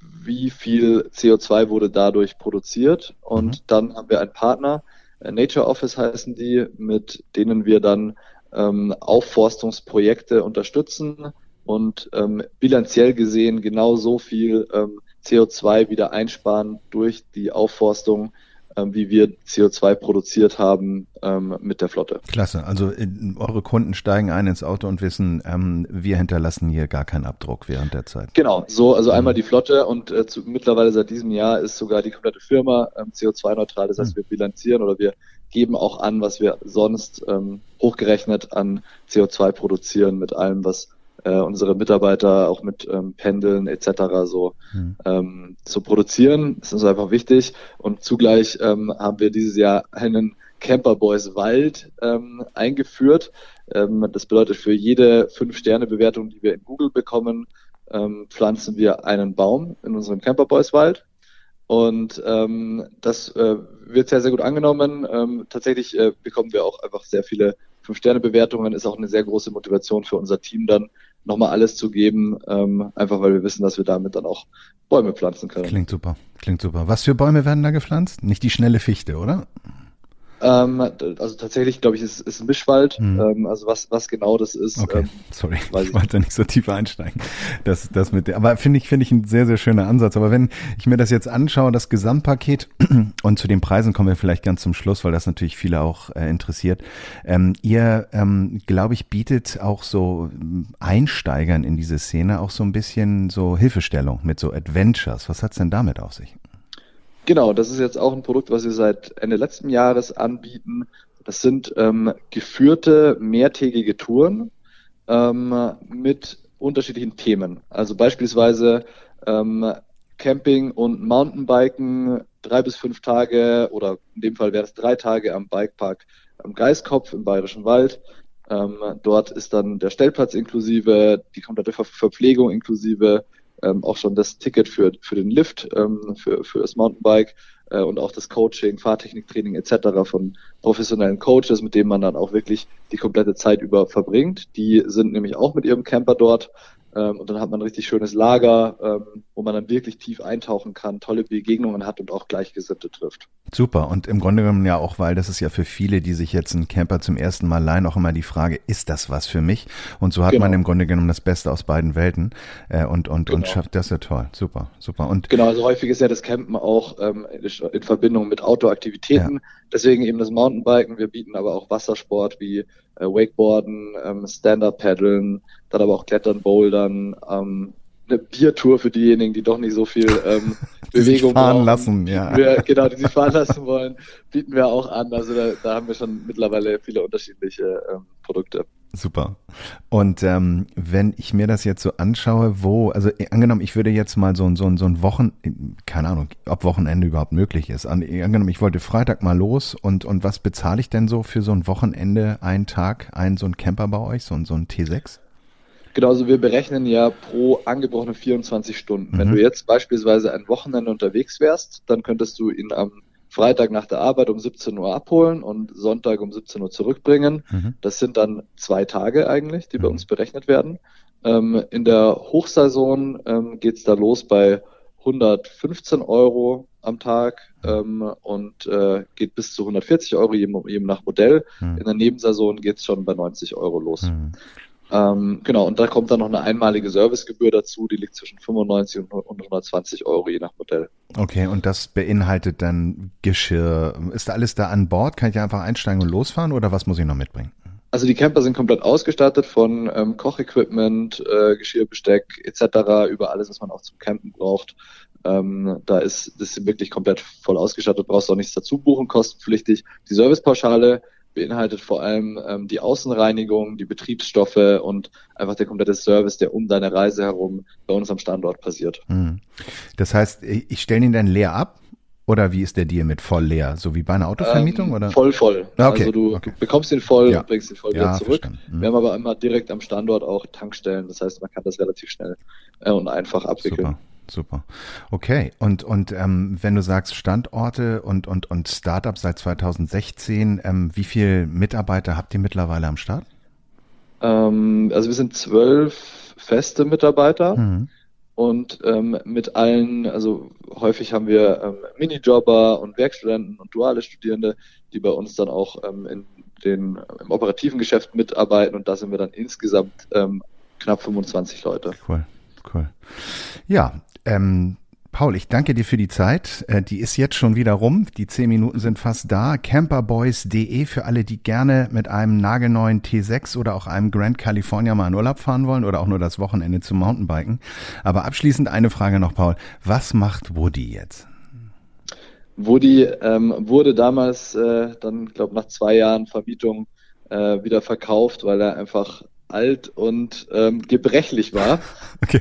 Speaker 5: wie viel CO2 wurde dadurch produziert. Und mhm. dann haben wir einen Partner, äh, Nature Office heißen die, mit denen wir dann ähm, Aufforstungsprojekte unterstützen und ähm, bilanziell gesehen genau so viel ähm, CO2 wieder einsparen durch die Aufforstung, wie wir CO2 produziert haben ähm, mit der Flotte.
Speaker 2: Klasse. Also in, eure Kunden steigen ein ins Auto und wissen, ähm, wir hinterlassen hier gar keinen Abdruck während der Zeit.
Speaker 5: Genau. So, also mhm. einmal die Flotte und äh, zu, mittlerweile seit diesem Jahr ist sogar die komplette Firma ähm, CO2-neutral. Das heißt, mhm. wir bilanzieren oder wir geben auch an, was wir sonst ähm, hochgerechnet an CO2 produzieren mit allem, was äh, unsere Mitarbeiter auch mit ähm, Pendeln etc. so mhm. ähm, zu produzieren. Das ist uns einfach wichtig. Und zugleich ähm, haben wir dieses Jahr einen Camper Boys Wald ähm, eingeführt. Ähm, das bedeutet, für jede Fünf-Sterne-Bewertung, die wir in Google bekommen, ähm, pflanzen wir einen Baum in unserem Camper Boys Wald. Und ähm, das äh, wird sehr, sehr gut angenommen. Ähm, tatsächlich äh, bekommen wir auch einfach sehr viele Fünf-Sterne-Bewertungen. Ist auch eine sehr große Motivation für unser Team dann, nochmal alles zu geben, ähm, einfach weil wir wissen, dass wir damit dann auch Bäume pflanzen können.
Speaker 2: Klingt super, klingt super. Was für Bäume werden da gepflanzt? Nicht die schnelle Fichte, oder?
Speaker 5: Ähm, also tatsächlich, glaube ich, ist, ist ein Mischwald. Hm. Ähm, also was, was genau das ist.
Speaker 2: Okay, ähm, sorry, ich, ich wollte nicht so tief einsteigen. Das, das mit der, aber finde ich, finde ich ein sehr, sehr schöner Ansatz. Aber wenn ich mir das jetzt anschaue, das Gesamtpaket und zu den Preisen kommen wir vielleicht ganz zum Schluss, weil das natürlich viele auch äh, interessiert. Ähm, ihr, ähm, glaube ich, bietet auch so Einsteigern in diese Szene auch so ein bisschen so Hilfestellung mit so Adventures. Was hat's denn damit auf sich?
Speaker 5: Genau, das ist jetzt auch ein Produkt, was wir seit Ende letzten Jahres anbieten. Das sind ähm, geführte mehrtägige Touren ähm, mit unterschiedlichen Themen. Also beispielsweise ähm, Camping und Mountainbiken drei bis fünf Tage oder in dem Fall wäre es drei Tage am Bikepark am Geiskopf im Bayerischen Wald. Ähm, dort ist dann der Stellplatz inklusive, die komplette Ver Verpflegung inklusive, ähm, auch schon das Ticket für, für den Lift, ähm, für, für das Mountainbike äh, und auch das Coaching, Fahrtechniktraining etc. von professionellen Coaches, mit denen man dann auch wirklich die komplette Zeit über verbringt. Die sind nämlich auch mit ihrem Camper dort ähm, und dann hat man ein richtig schönes Lager, ähm, wo man dann wirklich tief eintauchen kann, tolle Begegnungen hat und auch Gleichgesinnte trifft.
Speaker 2: Super. Und im Grunde genommen ja auch, weil das ist ja für viele, die sich jetzt einen Camper zum ersten Mal leihen, auch immer die Frage, ist das was für mich? Und so hat
Speaker 5: Genau.
Speaker 2: man im Grunde genommen das Beste aus beiden Welten äh, und, und, und
Speaker 5: Genau.
Speaker 2: schafft das ja toll. Super, super. Und
Speaker 5: Genau, also häufig ist ja das Campen auch ähm, in Verbindung mit Outdoor-Aktivitäten. Deswegen eben das Mountainbiken. Wir bieten aber auch Wassersport wie äh, Wakeboarden, ähm, Stand-Up-Paddeln, dann aber auch Klettern, Bouldern, ähm, eine Biertour für diejenigen, die doch nicht so viel ähm,
Speaker 2: Die sich
Speaker 5: Bewegung
Speaker 2: fahren
Speaker 5: brauchen.
Speaker 2: lassen, ja.
Speaker 5: Wir, genau, die sich fahren lassen wollen, bieten wir auch an. Also da, da haben wir schon mittlerweile viele unterschiedliche ähm, Produkte.
Speaker 2: Super. Und ähm, wenn ich mir das jetzt so anschaue, wo, also äh, angenommen, ich würde jetzt mal so ein, so ein, so ein Wochen, keine Ahnung, ob Wochenende überhaupt möglich ist. An, angenommen, ich wollte Freitag mal los und, und was bezahle ich denn so für so ein Wochenende, einen Tag, einen so ein Camper bei euch, so ein, so ein T6?
Speaker 5: Genau, also wir berechnen ja pro angebrochene 24 Stunden. Wenn
Speaker 2: Mhm.
Speaker 5: du jetzt beispielsweise ein Wochenende unterwegs wärst, dann könntest du ihn am Freitag nach der Arbeit um 17 Uhr abholen und Sonntag um 17 Uhr zurückbringen.
Speaker 2: Mhm.
Speaker 5: Das sind dann zwei Tage eigentlich, die bei
Speaker 2: Mhm.
Speaker 5: uns berechnet werden. Ähm, in der Hochsaison ähm, geht's da los bei 115 Euro am Tag ähm, und äh, geht bis zu 140 Euro, je, je nach Modell.
Speaker 2: Mhm.
Speaker 5: In der Nebensaison geht's schon bei 90 Euro los.
Speaker 2: Mhm.
Speaker 5: Ähm, genau, und da kommt dann noch eine einmalige Servicegebühr dazu, die liegt zwischen 95 und 120 Euro je nach Modell.
Speaker 2: Okay, und das beinhaltet dann Geschirr. Ist alles da an Bord? Kann ich einfach einsteigen und losfahren oder was muss ich noch mitbringen?
Speaker 5: Also die Camper sind komplett ausgestattet von ähm, Kochequipment, äh, Geschirrbesteck etc. über alles, was man auch zum Campen braucht. Ähm, da ist das ist wirklich komplett voll ausgestattet, brauchst auch nichts dazu buchen, kostenpflichtig. Die Servicepauschale beinhaltet vor allem ähm, die Außenreinigung, die Betriebsstoffe und einfach der komplette Service, der um deine Reise herum bei uns am Standort passiert.
Speaker 2: Mhm. Das heißt, ich stelle ihn dann leer ab oder wie ist der Deal mit voll leer? So wie bei einer Autovermietung
Speaker 5: Ähm,
Speaker 2: oder?
Speaker 5: Voll, voll.
Speaker 2: Ah, okay,
Speaker 5: Also du
Speaker 2: okay.
Speaker 5: bekommst ihn voll
Speaker 2: Ja.
Speaker 5: und bringst ihn voll
Speaker 2: Ja,
Speaker 5: wieder zurück.
Speaker 2: Mhm.
Speaker 5: Wir haben aber immer direkt am Standort auch Tankstellen. Das heißt, man kann das relativ schnell äh, und einfach abwickeln.
Speaker 2: Super, super. Okay, und, und ähm, wenn du sagst Standorte und, und, und Startup seit 2016, ähm, wie viele Mitarbeiter habt ihr mittlerweile am Start?
Speaker 5: Ähm, also wir sind zwölf feste Mitarbeiter
Speaker 2: Mhm.
Speaker 5: und ähm, mit allen, also häufig haben wir ähm, Minijobber und Werkstudenten und duale Studierende, die bei uns dann auch ähm, in den, im operativen Geschäft mitarbeiten und da sind wir dann insgesamt knapp 25 Leute.
Speaker 2: Cool, cool. Ja, ähm, Paul, ich danke dir für die Zeit. Äh, die ist jetzt schon wieder rum. Die zehn Minuten sind fast da. Camperboys.de für alle, die gerne mit einem nagelneuen T6 oder auch einem Grand California mal in Urlaub fahren wollen oder auch nur das Wochenende zum Mountainbiken. Aber abschließend eine Frage noch, Paul. Was macht Woody jetzt?
Speaker 5: Woody ähm, wurde damals äh, dann, glaube nach zwei Jahren Vermietung äh, wieder verkauft, weil er einfach alt und ähm, gebrechlich war
Speaker 2: Okay.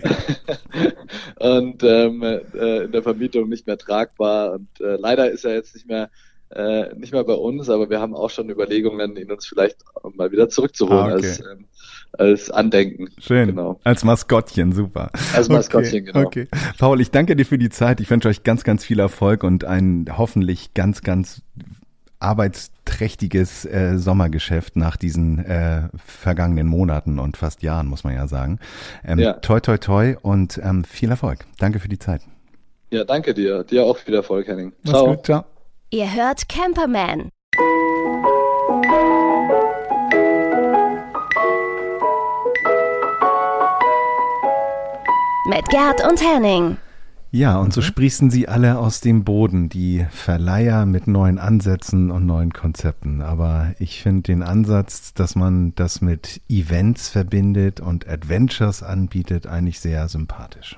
Speaker 5: und ähm, äh, in der Vermietung nicht mehr tragbar. Und äh, leider ist er jetzt nicht mehr äh, nicht mehr bei uns, aber wir haben auch schon Überlegungen, ihn uns vielleicht mal wieder zurückzuholen
Speaker 2: Ah, okay.
Speaker 5: als, ähm, als Andenken.
Speaker 2: Schön.
Speaker 5: Genau.
Speaker 2: Als Maskottchen, super.
Speaker 5: Als Maskottchen,
Speaker 2: okay,
Speaker 5: genau.
Speaker 2: Okay. Paul, ich danke dir für die Zeit. Ich wünsche euch ganz, ganz viel Erfolg und ein hoffentlich ganz, ganz arbeitsträchtiges äh, Sommergeschäft nach diesen äh, vergangenen Monaten und fast Jahren, muss man ja sagen. Ähm,
Speaker 5: Ja.
Speaker 2: Toi, toi, toi und ähm, viel Erfolg. Danke für die Zeit.
Speaker 5: Ja, danke dir. Dir auch viel Erfolg, Henning.
Speaker 2: Mach's
Speaker 5: Ciao.
Speaker 2: gut, ciao.
Speaker 1: Ihr hört Camperman. Mit Gerd und Henning.
Speaker 2: Ja, und so
Speaker 5: Mhm.
Speaker 2: sprießen sie alle aus dem Boden, die Verleiher mit neuen Ansätzen und neuen Konzepten. Aber ich finde den Ansatz, dass man das mit Events verbindet und Adventures anbietet, eigentlich sehr sympathisch.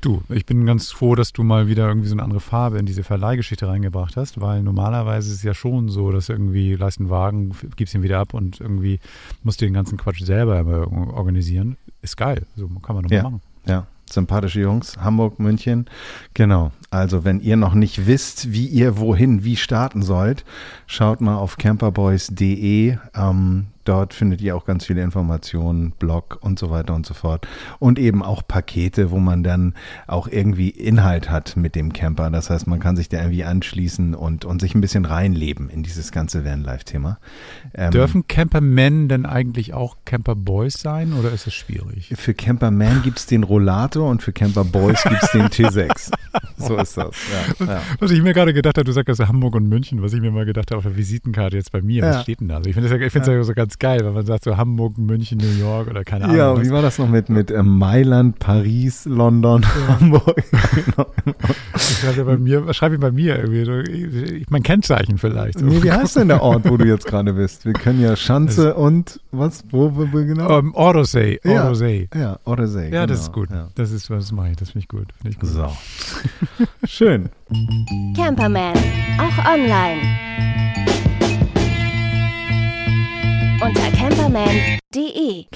Speaker 3: Du, ich bin ganz froh, dass du mal wieder irgendwie so eine andere Farbe in diese Verleihgeschichte reingebracht hast, weil normalerweise ist es ja schon so, dass irgendwie leist einen Wagen, gibst ihn wieder ab und irgendwie musst du den ganzen Quatsch selber organisieren. Ist geil, so kann man doch
Speaker 2: Ja.
Speaker 3: mal machen.
Speaker 2: Ja, sympathische Jungs, Hamburg, München. Genau. Also, wenn ihr noch nicht wisst, wie ihr wohin, wie starten sollt, schaut mal auf camperboys.de. Ähm, Dort findet ihr auch ganz viele Informationen, Blog und so weiter und so fort. Und eben auch Pakete, wo man dann auch irgendwie Inhalt hat mit dem Camper. Das heißt, man kann sich da irgendwie anschließen und, und sich ein bisschen reinleben in dieses ganze Vanlife-Thema.
Speaker 3: Ähm, Dürfen Campermen denn eigentlich auch Camperboys sein oder ist es schwierig?
Speaker 2: Für Camperman gibt es den Rollator und für Camperboys gibt es den T6. So ist das. Ja, ja.
Speaker 3: Was ich mir gerade gedacht habe, du sagst Hamburg und München, was ich mir mal gedacht habe auf der Visitenkarte jetzt bei mir, ja. was steht denn da? Also ich finde es ja, ja. so ganz geil, wenn man sagt so Hamburg, München, New York oder keine Ahnung.
Speaker 2: Ja, wie war das noch mit, mit äh, Mailand, Paris, London, Hamburg?
Speaker 3: ich schreibe bei mir, schreibe ich bei mir irgendwie, mein Kennzeichen vielleicht.
Speaker 2: Nee, wie heißt denn der Ort, wo du jetzt gerade bist? Wir können ja Schanze also, und was, wo, wo, wo genau?
Speaker 3: Um, ähm, Ordosee. Ordosee.
Speaker 2: Ja, ja Ordosee.
Speaker 3: Ja, genau. das ist gut. Das ist, was mache ich, das finde ich gut. Find ich gut.
Speaker 2: So. Schön.
Speaker 1: Camperman, auch online. Unter camperman.de.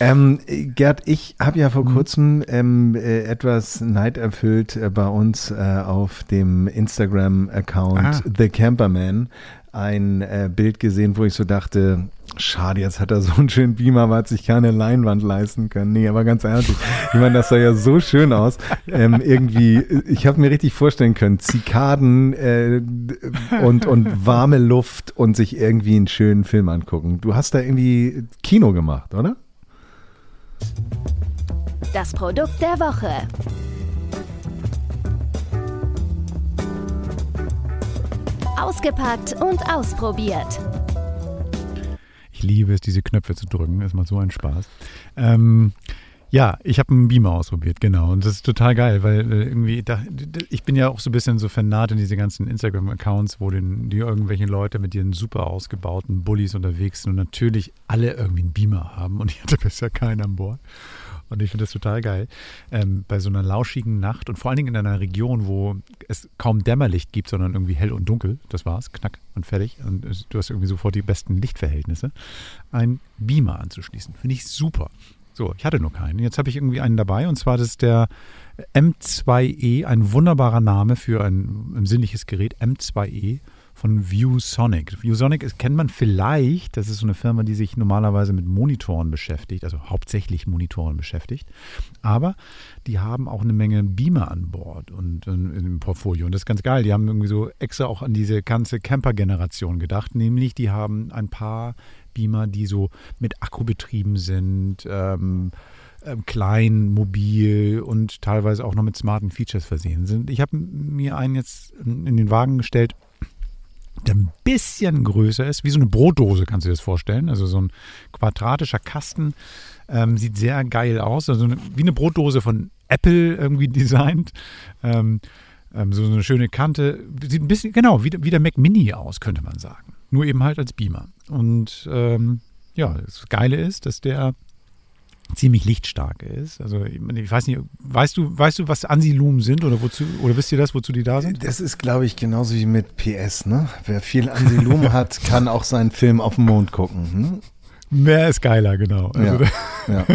Speaker 2: Ähm, Gerd, ich habe ja vor mhm. kurzem ähm, äh, etwas neiderfüllt äh, bei uns äh, auf dem Instagram-Account ah. The Camperman ein äh, Bild gesehen, wo ich so dachte, schade, jetzt hat er so einen schönen Beamer, aber hat sich keine Leinwand leisten können. Nee, aber ganz ehrlich, ich meine, das sah ja so schön aus. Ähm, irgendwie, ich habe mir richtig vorstellen können, Zikaden äh, und, und warme Luft und sich irgendwie einen schönen Film angucken. Du hast da irgendwie Kino gemacht, oder?
Speaker 1: Das Produkt der Woche. Ausgepackt und ausprobiert.
Speaker 3: Ich liebe es, diese Knöpfe zu drücken. Das macht so einen Spaß. Ähm, ja, ich habe einen Beamer ausprobiert, genau. Und das ist total geil, weil äh, irgendwie, da, ich bin ja auch so ein bisschen so vernarrt in diese ganzen Instagram-Accounts, wo den, die irgendwelche Leute mit ihren super ausgebauten Bullies unterwegs sind und natürlich alle irgendwie einen Beamer haben. Und ich hatte bisher keinen an Bord. Und ich finde das total geil. Ähm, bei so einer lauschigen Nacht und vor allen Dingen in einer Region, wo es kaum Dämmerlicht gibt, sondern irgendwie hell und dunkel, das war's, knack und fertig. Und du hast irgendwie sofort die besten Lichtverhältnisse, ein Beamer anzuschließen. Finde ich super. So, ich hatte nur keinen. Jetzt habe ich irgendwie einen dabei und zwar das ist der M2E, ein wunderbarer Name für ein, ein sinnliches Gerät, M2E von ViewSonic. ViewSonic ist, kennt man vielleicht, das ist so eine Firma, die sich normalerweise mit Monitoren beschäftigt, also hauptsächlich Monitoren beschäftigt. Aber die haben auch eine Menge Beamer an Bord und, und im Portfolio. Und das ist ganz geil. Die haben irgendwie so extra auch an diese ganze Camper-Generation gedacht, nämlich die haben ein paar Beamer, die so mit Akku betrieben sind. Ähm, ähm, klein, mobil und teilweise auch noch mit smarten Features versehen sind. Ich habe mir einen jetzt in den Wagen gestellt, der ein bisschen größer ist, wie so eine Brotdose, kannst du dir das vorstellen. Also so ein quadratischer Kasten. Ähm, sieht sehr geil aus. Also eine, wie eine Brotdose von Apple irgendwie designt. Ähm, ähm, so eine schöne Kante. Sieht ein bisschen, genau, wie, wie der Mac Mini aus, könnte man sagen. Nur eben halt als Beamer. Und ähm, ja, das Geile ist, dass der ziemlich lichtstark ist. Also ich weiß nicht, weißt du, weißt du, was Ansilumen sind oder wozu oder wisst ihr das, wozu die da sind?
Speaker 2: Das ist, glaube ich, genauso wie mit PS, ne? Wer viel Ansilumen hat, kann auch seinen Film auf dem Mond gucken. Hm?
Speaker 3: Mehr ist geiler, genau. Also,
Speaker 2: ja, ja.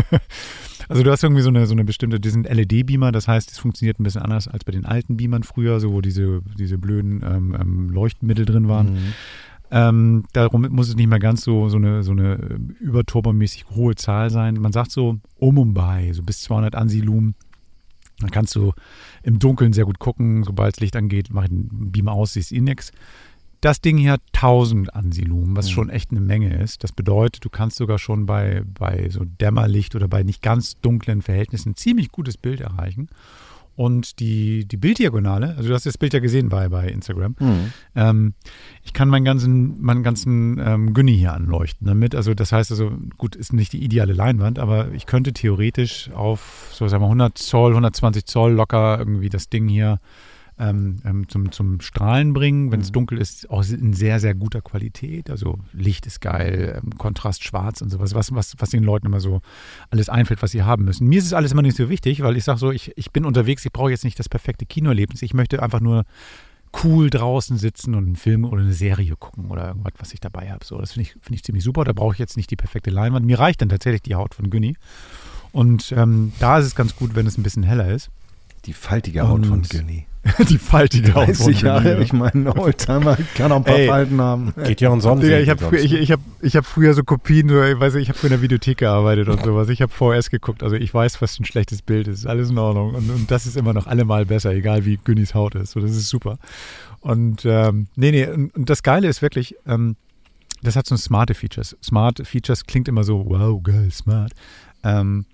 Speaker 3: also du hast irgendwie so eine, so eine bestimmte, die sind LED-Beamer, das heißt, es funktioniert ein bisschen anders als bei den alten Beamern früher, so wo diese, diese blöden ähm, ähm Leuchtmittel drin waren. Mhm. Ähm, darum muss es nicht mehr ganz so, so eine, so eine äh, überturbomäßig hohe Zahl sein. Man sagt so um und bei, so bis 200 Ansilumen. Dann kannst du im Dunkeln sehr gut gucken. Sobald das Licht angeht, mach ich den Beamer aus, siehst eh nix. Das Ding hier hat 1000 Ansilumen, was mhm. schon echt eine Menge ist. Das bedeutet, du kannst sogar schon bei, bei so Dämmerlicht oder bei nicht ganz dunklen Verhältnissen ein ziemlich gutes Bild erreichen. Und die, die Bilddiagonale, also du hast das Bild ja gesehen bei, bei Instagram, mhm. ähm, ich kann meinen ganzen, meinen ganzen ähm, Günni hier anleuchten damit. Also das heißt also, gut, ist nicht die ideale Leinwand, aber ich könnte theoretisch auf, so sagen wir 100 Zoll, 120 Zoll locker irgendwie das Ding hier ähm, ähm, zum, zum Strahlen bringen. Wenn es mhm. dunkel ist, auch in sehr, sehr guter Qualität. Also Licht ist geil, ähm, Kontrast schwarz und sowas, was, was, was den Leuten immer so alles einfällt, was sie haben müssen. Mir ist es alles immer nicht so wichtig, weil ich sage so, ich, ich bin unterwegs, ich brauche jetzt nicht das perfekte Kinoerlebnis. Ich möchte einfach nur cool draußen sitzen und einen Film oder eine Serie gucken oder irgendwas, was ich dabei habe. So, das finde ich, find ich ziemlich super. Da brauche ich jetzt nicht die perfekte Leinwand. Mir reicht dann tatsächlich die Haut von Günni. Und ähm, da ist es ganz gut, wenn es ein bisschen heller ist.
Speaker 2: Die faltige Haut und, von Günni.
Speaker 3: die faltige
Speaker 2: 30 Jahre, ich meine, ein Oldtimer kann auch ein paar
Speaker 3: Ey.
Speaker 2: Falten haben.
Speaker 4: Geht ja um Sonnensegel.
Speaker 3: ich habe früher, ich, ich hab, ich hab früher so Kopien, so, ich weiß nicht, ich habe früher in der Videothek gearbeitet und sowas. Ich habe VS geguckt, also ich weiß, was ein schlechtes Bild ist. Alles in Ordnung. Und, und das ist immer noch allemal besser, egal wie Günnis Haut ist. So, das ist super. Und ähm, nee, nee, und, und das Geile ist wirklich, ähm, das hat so smarte Features. Smart Features klingt immer so, wow, geil, smart. Ähm,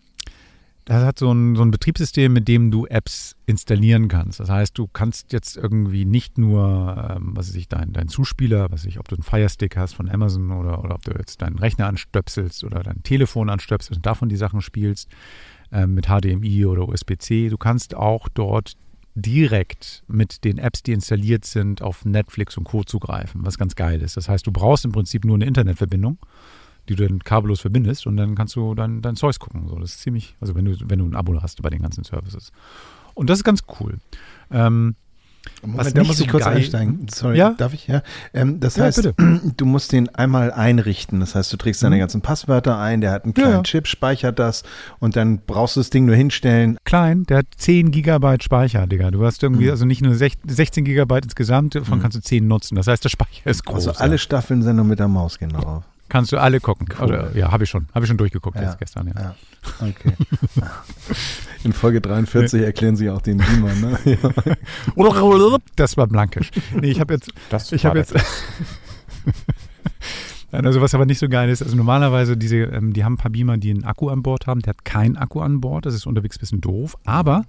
Speaker 3: das hat so ein, so ein Betriebssystem, mit dem du Apps installieren kannst. Das heißt, du kannst jetzt irgendwie nicht nur, ähm, was weiß ich, dein, dein Zuspieler, was weiß ich, ob du einen Firestick hast von Amazon oder, oder ob du jetzt deinen Rechner anstöpselst oder dein Telefon anstöpselst und davon die Sachen spielst ähm, mit HDMI oder USB-C. Du kannst auch dort direkt mit den Apps, die installiert sind, auf Netflix und Co. zugreifen, was ganz geil ist. Das heißt, du brauchst im Prinzip nur eine Internetverbindung die du dann kabellos verbindest und dann kannst du dein, dein Zeugs gucken. So, das ist ziemlich, also wenn du, wenn du ein Abo hast bei den ganzen Services. Und das ist ganz cool. Ähm,
Speaker 2: Moment, da muss
Speaker 3: so
Speaker 2: ich kurz
Speaker 3: geil-
Speaker 2: einsteigen. Sorry,
Speaker 3: Ja?
Speaker 2: darf ich? Ja. Ähm, das
Speaker 3: Ja,
Speaker 2: heißt,
Speaker 3: bitte.
Speaker 2: du musst den einmal einrichten. Das heißt, du trägst deine
Speaker 3: Mhm.
Speaker 2: ganzen Passwörter ein, der hat einen kleinen
Speaker 3: ja.
Speaker 2: Chip, speichert das und dann brauchst du das Ding nur hinstellen.
Speaker 3: klein, der hat 10 Gigabyte Speicher, Digga. Du hast irgendwie,
Speaker 2: Mhm.
Speaker 3: also nicht nur sech- 16 Gigabyte insgesamt, davon
Speaker 2: Mhm.
Speaker 3: kannst du 10 nutzen. Das heißt, der Speicher ist groß.
Speaker 2: Also alle Staffeln sind nur mit der Maus gehen darauf.
Speaker 3: Kannst du alle gucken.
Speaker 2: Cool.
Speaker 3: Oder, ja, habe ich schon. Habe ich schon durchgeguckt
Speaker 2: Ja.
Speaker 3: jetzt gestern, ja.
Speaker 2: Ja, okay. In Folge 43 erklären sie auch den Beamer, ne?
Speaker 3: Das war blankisch. Nee, ich habe jetzt,
Speaker 4: Das
Speaker 3: ich habe jetzt. also was aber nicht so geil ist, also normalerweise diese, ähm, die haben ein paar Beamer, die einen Akku an Bord haben. Der hat keinen Akku an Bord, das ist unterwegs ein bisschen doof, aber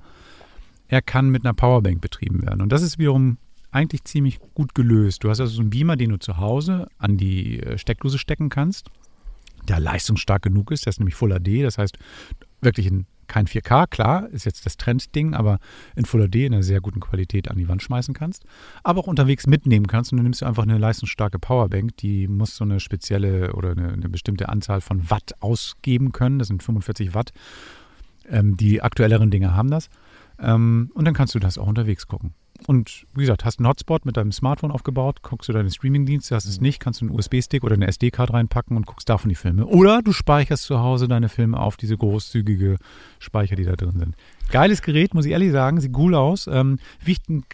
Speaker 3: er kann mit einer Powerbank betrieben werden. Und das ist wiederum eigentlich ziemlich gut gelöst. Du hast also so einen Beamer, den du zu Hause an die äh, Steckdose stecken kannst, der leistungsstark genug ist, der ist nämlich Full HD, das heißt wirklich in kein 4K, klar, ist jetzt das Trendding, aber in Full HD in einer sehr guten Qualität an die Wand schmeißen kannst, aber auch unterwegs mitnehmen kannst und du nimmst einfach eine leistungsstarke Powerbank, die muss so eine spezielle oder eine, eine bestimmte Anzahl von Watt ausgeben können, das sind 45 Watt, ähm, die aktuelleren Dinge haben das. Ähm, und dann kannst du das auch unterwegs gucken. Und wie gesagt, hast einen Hotspot mit deinem Smartphone aufgebaut, guckst du deine Streamingdienste, hast es nicht, kannst du einen USB-Stick oder eine SD-Card reinpacken und guckst davon die Filme. Oder du speicherst zu Hause deine Filme auf diese großzügige Speicher, die da drin sind. Geiles Gerät, muss ich ehrlich sagen, sieht cool aus. Ähm, wiegt ein,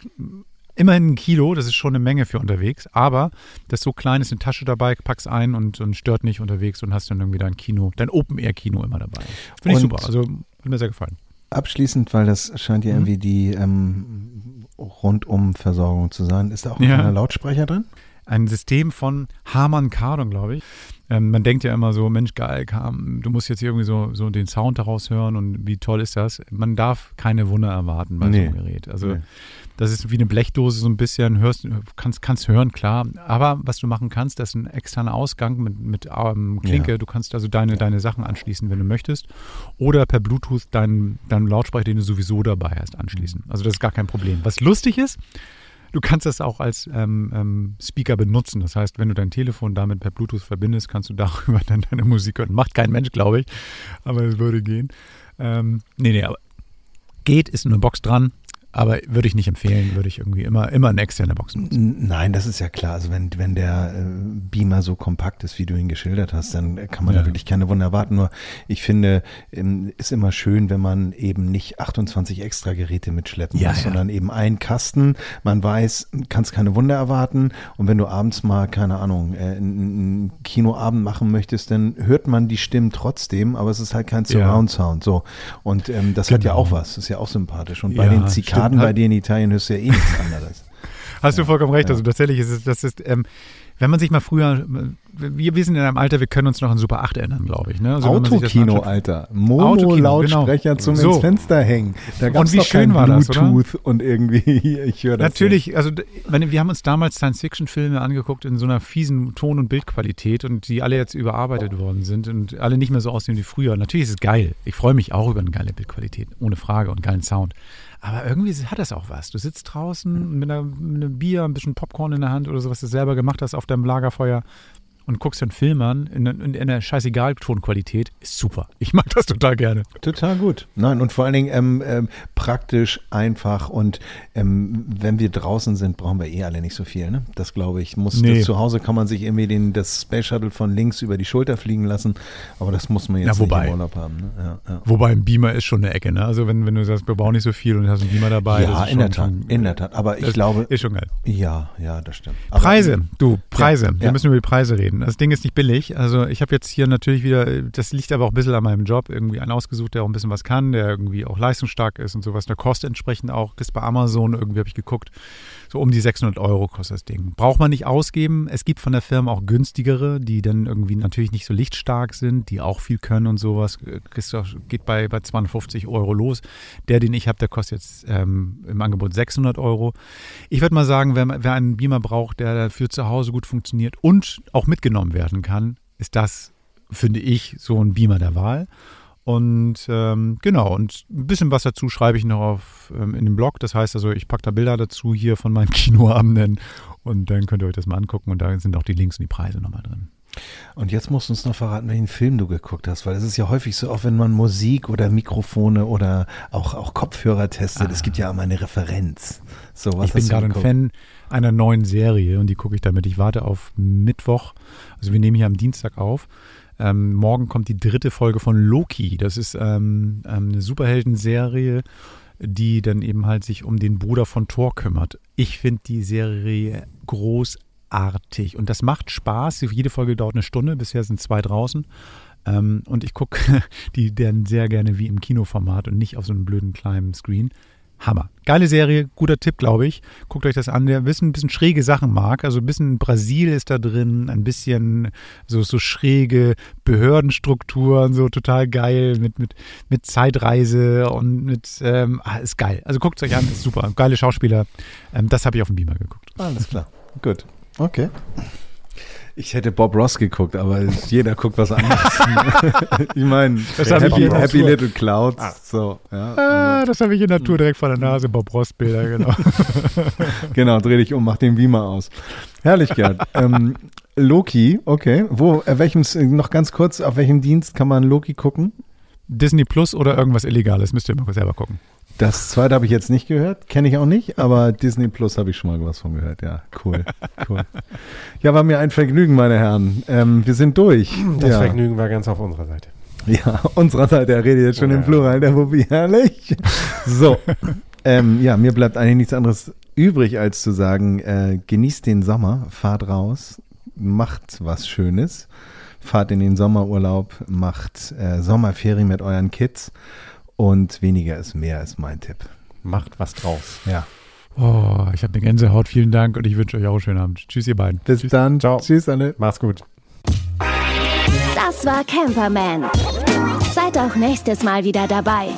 Speaker 3: immerhin ein Kilo, das ist schon eine Menge für unterwegs, aber das so klein ist, eine Tasche dabei, packst ein und, und stört nicht unterwegs und hast dann irgendwie dein Kino, dein Open-Air-Kino immer dabei. Finde ich super, also hat mir sehr gefallen.
Speaker 2: Abschließend, weil das scheint ja
Speaker 3: Mhm.
Speaker 2: irgendwie die ähm, Rundumversorgung zu sein. Ist da auch ein
Speaker 3: Ja.
Speaker 2: kleiner Lautsprecher drin?
Speaker 3: ein System von Harman Kardon, glaube ich. Ähm, man denkt ja immer so, Mensch, geil, kam, du musst jetzt irgendwie so, so den Sound daraus hören und wie toll ist das? Man darf keine Wunder erwarten bei
Speaker 2: Nee.
Speaker 3: so einem Gerät. Also
Speaker 2: Nee.
Speaker 3: Das ist wie eine Blechdose so ein bisschen, hörst, kannst, kannst hören, klar. Aber was du machen kannst, das ist ein externer Ausgang mit, mit ähm, Klinke.
Speaker 2: Ja.
Speaker 3: Du kannst also deine, deine Sachen anschließen, wenn du möchtest. Oder per Bluetooth deinen, deinen Lautsprecher, den du sowieso dabei hast, anschließen. Also das ist gar kein Problem. Was lustig ist, Du kannst das auch als ähm, ähm, Speaker benutzen. Das heißt, wenn du dein Telefon damit per Bluetooth verbindest, kannst du darüber dann deine Musik hören. Macht kein Mensch, glaube ich, aber es würde gehen. Ähm, nee, nee, aber geht, ist eine Box dran, aber würde ich nicht empfehlen, würde ich irgendwie immer, immer eine externe Box nutzen.
Speaker 2: Nein, das ist ja klar. Also wenn, wenn der äh, Beamer so kompakt ist, wie du ihn geschildert hast, dann kann man
Speaker 3: Ja.
Speaker 2: da wirklich keine Wunder erwarten. Nur ich finde, ähm, ist immer schön, wenn man eben nicht 28 extra Geräte mitschleppen
Speaker 3: Ja,
Speaker 2: muss,
Speaker 3: ja.
Speaker 2: sondern eben ein Kasten. Man weiß, kannst keine Wunder erwarten. Und wenn du abends mal, keine Ahnung, äh, einen Kinoabend machen möchtest, dann hört man die Stimmen trotzdem, aber es ist halt kein
Speaker 3: Ja.
Speaker 2: Surround Sound. So. Und ähm, das hat ja
Speaker 3: Genau.
Speaker 2: auch was. Das ist ja auch sympathisch. Und bei den Zikaden
Speaker 3: stimmt.
Speaker 2: bei dir in Italien hörst du ja eh nichts anderes.
Speaker 3: Hast du vollkommen recht.
Speaker 2: ja.
Speaker 3: Also tatsächlich ist es, das ist, ähm, wenn man sich mal früher, wir, wir sind in einem Alter, wir können uns noch an Super 8 erinnern, glaube ich. Ne? Also
Speaker 2: Autokino, Alter. Mono-Lautsprecher
Speaker 3: genau.
Speaker 2: zum
Speaker 3: So.
Speaker 2: ins Fenster hängen. Da gab's
Speaker 3: Und wie schön war das, oder?
Speaker 2: Bluetooth und irgendwie, ich höre das.
Speaker 3: Natürlich, also d- ich meine, wir haben uns damals Science-Fiction-Filme angeguckt in so einer fiesen Ton- und Bildqualität und die alle jetzt überarbeitet worden sind und alle nicht mehr so aussehen wie früher. Natürlich ist es geil. Ich freue mich auch über eine geile Bildqualität, ohne Frage und geilen Sound. Aber irgendwie hat das auch was. Du sitzt draußen mit, einer, mit einem Bier, ein bisschen Popcorn in der Hand oder so, was du selber gemacht hast auf deinem Lagerfeuer und guckst einen Film an in, in, in einer scheißegal Tonqualität, ist super. Ich mag das total gerne.
Speaker 2: Total gut. Nein, und vor allen Dingen ähm, ähm, praktisch, einfach und ähm, wenn wir draußen sind, brauchen wir eh alle nicht so viel. Ne? Das glaube ich. Muss,
Speaker 3: Nee.
Speaker 2: das, zu Hause kann man sich irgendwie den, das Space Shuttle von links über die Schulter fliegen lassen, aber das muss man jetzt
Speaker 3: Ja, wobei.
Speaker 2: nicht im Urlaub haben. Ne? Ja, ja.
Speaker 3: Wobei ein Beamer ist schon eine Ecke, ne? Also wenn, wenn du sagst, wir brauchen nicht so viel und hast einen Beamer dabei.
Speaker 2: ja in der
Speaker 3: schon-
Speaker 2: Tat,
Speaker 3: schon-
Speaker 2: in der Tat. Aber ich glaube,
Speaker 3: Ist schon geil.
Speaker 2: ja, ja, das stimmt. Aber-
Speaker 3: Preise, du, Preise. Wir müssen über die Preise reden. Das Ding ist nicht billig. Also ich habe jetzt hier natürlich wieder, das liegt aber auch ein bisschen an meinem Job, irgendwie einen ausgesucht, der auch ein bisschen was kann, der irgendwie auch leistungsstark ist und sowas. Der kostet entsprechend auch, ist bei Amazon, irgendwie habe ich geguckt, so um die 600 Euro kostet das Ding. Braucht man nicht ausgeben. Es gibt von der Firma auch günstigere, die dann irgendwie natürlich nicht so lichtstark sind, die auch viel können und sowas. Auch- Geht bei, bei 250 Euro los. Der, den ich habe, der kostet jetzt ähm, im Angebot 600 Euro. Ich würde mal sagen, wer, wer einen Beamer braucht, der für zu Hause gut funktioniert und auch mitgenommen werden kann, ist das, finde ich, so ein Beamer der Wahl. Und ähm, genau, und ein bisschen was dazu schreibe ich noch auf, ähm, in dem Blog. Das heißt also, ich packe da Bilder dazu hier von meinen Kinoabenden und dann könnt ihr euch das mal angucken und da sind auch die Links und die Preise nochmal drin.
Speaker 2: Und jetzt musst du uns noch verraten, welchen Film du geguckt hast, weil es ist ja häufig so, auch wenn man Musik oder Mikrofone oder auch, auch Kopfhörer testet, es gibt ja immer eine Referenz. So, was
Speaker 3: ich bin gerade ein? Fan einer neuen Serie und die gucke ich damit. Ich warte auf Mittwoch. Also wir nehmen hier am Dienstag auf. Ähm, morgen kommt die dritte Folge von Loki. Das ist ähm, ähm, eine Superhelden-Serie, die dann eben halt sich um den Bruder von Thor kümmert. Ich finde die Serie großartig und das macht Spaß. Jede Folge dauert eine Stunde. Bisher sind zwei draußen. Ähm, und ich gucke die dann sehr gerne wie im Kinoformat und nicht auf so einem blöden kleinen Screen. Hammer. Geile Serie, guter Tipp, glaube ich. Guckt euch das an, der ein bisschen, ein bisschen schräge Sachen mag. Also ein bisschen Brasil ist da drin, ein bisschen so, so schräge Behördenstrukturen, so total geil mit, mit, mit Zeitreise und mit, ähm, ah, ist geil. Also guckt es euch an, ist super. Geile Schauspieler. Ähm, das habe ich auf dem Beamer geguckt.
Speaker 2: Alles klar. Gut. Okay. Ich hätte Bob Ross geguckt, aber jeder guckt was anderes. ich meine,
Speaker 3: Das hab ich
Speaker 2: Happy. Little Clouds. So, ja,
Speaker 3: Ah, das habe ich in der Tour direkt vor der Nase. Bob Ross Bilder, genau.
Speaker 2: genau, dreh dich um, mach den Beamer aus. Herrlich, Gerd. ähm, Loki, okay. Wo, äh, welchem, noch ganz kurz, auf welchem Dienst kann man Loki gucken?
Speaker 3: Disney Plus oder irgendwas Illegales, müsst ihr mal selber gucken.
Speaker 2: Das zweite habe ich jetzt nicht gehört, kenne ich auch nicht, aber Disney Plus habe ich schon mal was von gehört. Ja, cool, cool. Ja, war mir ein Vergnügen, meine Herren. Ähm, wir sind durch.
Speaker 4: Das
Speaker 2: ja.
Speaker 4: Vergnügen war ganz auf unserer Seite.
Speaker 2: Ja, unserer Seite, er redet jetzt schon im
Speaker 4: Ja.
Speaker 2: Plural, der Wuppi, herrlich. So, ähm, ja, mir bleibt eigentlich nichts anderes übrig, als zu sagen, äh, genießt den Sommer, fahrt raus, macht was Schönes, fahrt in den Sommerurlaub, macht äh, Sommerferien mit euren Kids und weniger ist mehr, ist mein Tipp.
Speaker 4: Macht was draus.
Speaker 2: Ja,
Speaker 3: Oh, ich habe eine Gänsehaut. Vielen Dank und ich wünsche euch auch einen schönen Abend. Tschüss, ihr beiden.
Speaker 2: bis dann.
Speaker 4: Ciao.
Speaker 2: Tschüss alle.
Speaker 4: Mach's gut.
Speaker 1: Das war Camperman. Seid auch nächstes Mal wieder dabei.